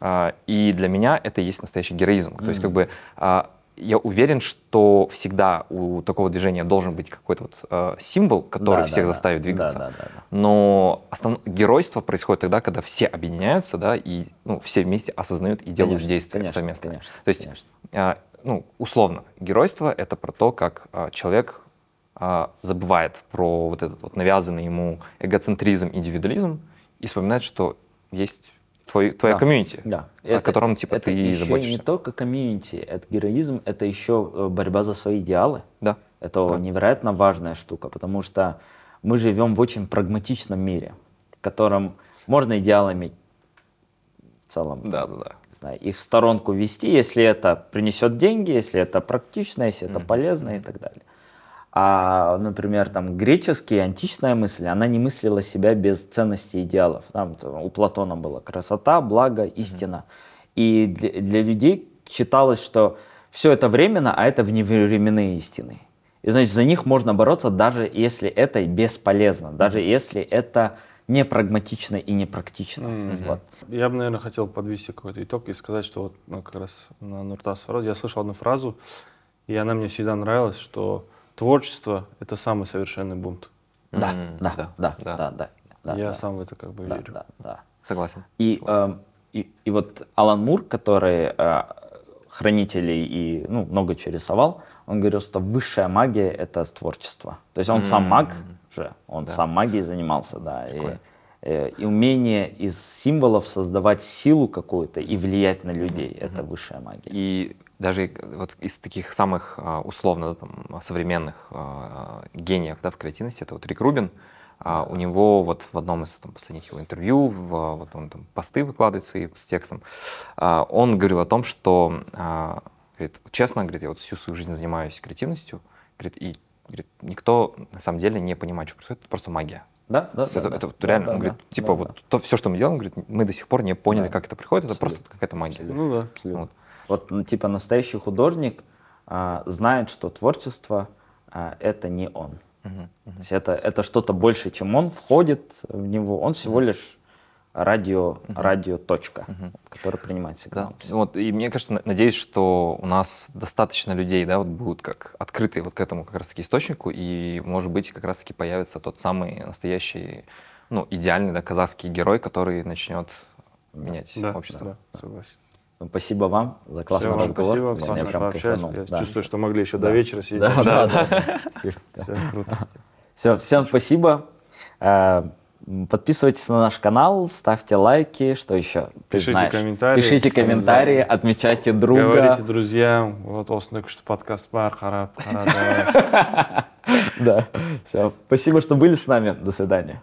А, И для меня это и есть настоящий героизм. То есть, как бы, а, я уверен, что всегда у такого движения должен быть какой-то вот э, символ, который Да, всех да, да. заставит двигаться. Да, да, да, да. Но основное геройство происходит тогда, когда все объединяются, да, и ну, все вместе осознают и делают Конечно, действия конечно, совместно. конечно, То есть, конечно. а, ну, условно, геройство это про то, как а, человек а, забывает про вот этот вот навязанный ему эгоцентризм, индивидуализм и вспоминает, что есть твой, твоя Да, комьюнити, Да. о котором типа это ты еще заботишься. не только комьюнити, это героизм, это еще э, борьба за свои идеалы. Да. Это невероятно важная штука, потому что мы живем в очень прагматичном мире, в котором можно идеалы иметь в целом. Да, да, да. знаю, их в сторонку вести, если это принесет деньги, если это практично, если это полезно и так далее. А, например, там греческие, античная мысль, она не мыслила себя без ценностей идеалов. Там, там у Платона была красота, благо, истина. И для, для людей считалось, что все это временно, а это вневременные истины. И значит, за них можно бороться, даже если это бесполезно, даже если это не прагматично и не практично. Вот. Я бы, наверное, хотел подвести какой-то итог и сказать, что вот ну, как раз на Нуртас Фараз я слышал одну фразу, и она мне всегда нравилась, что творчество — это самый совершенный бунт. Да, М, да, да, да, да. да, да, да, я да, сам в это как бы да, верю. да, да. Согласен. И, эм, и, и вот Алан Мур, который э, хранителей и ну, много чего рисовал, он говорил, что высшая магия — это творчество. То есть он сам маг же, он сам магией занимался, да. И, э, и умение из символов создавать силу какую-то и влиять на людей — это высшая магия. И даже вот из таких самых а, условно да, там, современных а, гениев да, в креативности, это вот Рик Рубин, А у него вот в одном из там, последних его интервью, в, вот он там посты выкладывает свои с текстом, он говорил о том, что, говорит, честно, говорит, я вот всю свою жизнь занимаюсь креативностью, говорит, и говорит, никто на самом деле не понимает, что происходит, это просто магия. Да, да, это, да, это да, вот реально, да, он да, говорит, типа да, вот да. то все, что мы делаем, говорит, мы до сих пор не поняли, Да. как это приходит, это Абсолютно. просто какая-то магия. Ну да. Вот. Вот, ну, типа, настоящий художник а, знает, что творчество а, это не он. Мгм, То есть это, это что-то больше, чем он, входит в него. Он всего лишь радио, радиоточка, которая принимает Да, сигнал. вот, и мне кажется, на- надеюсь, что у нас достаточно людей, да, вот будут как открытые вот к этому как раз-таки источнику, и, может быть, как раз-таки появится тот самый настоящий, ну, идеальный, да, казахский герой, который начнет менять Да, общество. да, согласен. Ну, Спасибо вам за классный вам разговор. спасибо, Я классно прям пообщались. кайфанул. Я Да. чувствую, что могли еще Да. до вечера сидеть. Да, да, да. Всё, круто. Все, всем спасибо. Э, Подписывайтесь на наш канал, ставьте лайки, что еще? Пишите знаешь. комментарии. Пишите комментарии, отмечайте друга. Говорите друзьям, вот осындай күшті подкаст бар, давай. Да. Все. Спасибо, что были с нами. До свидания.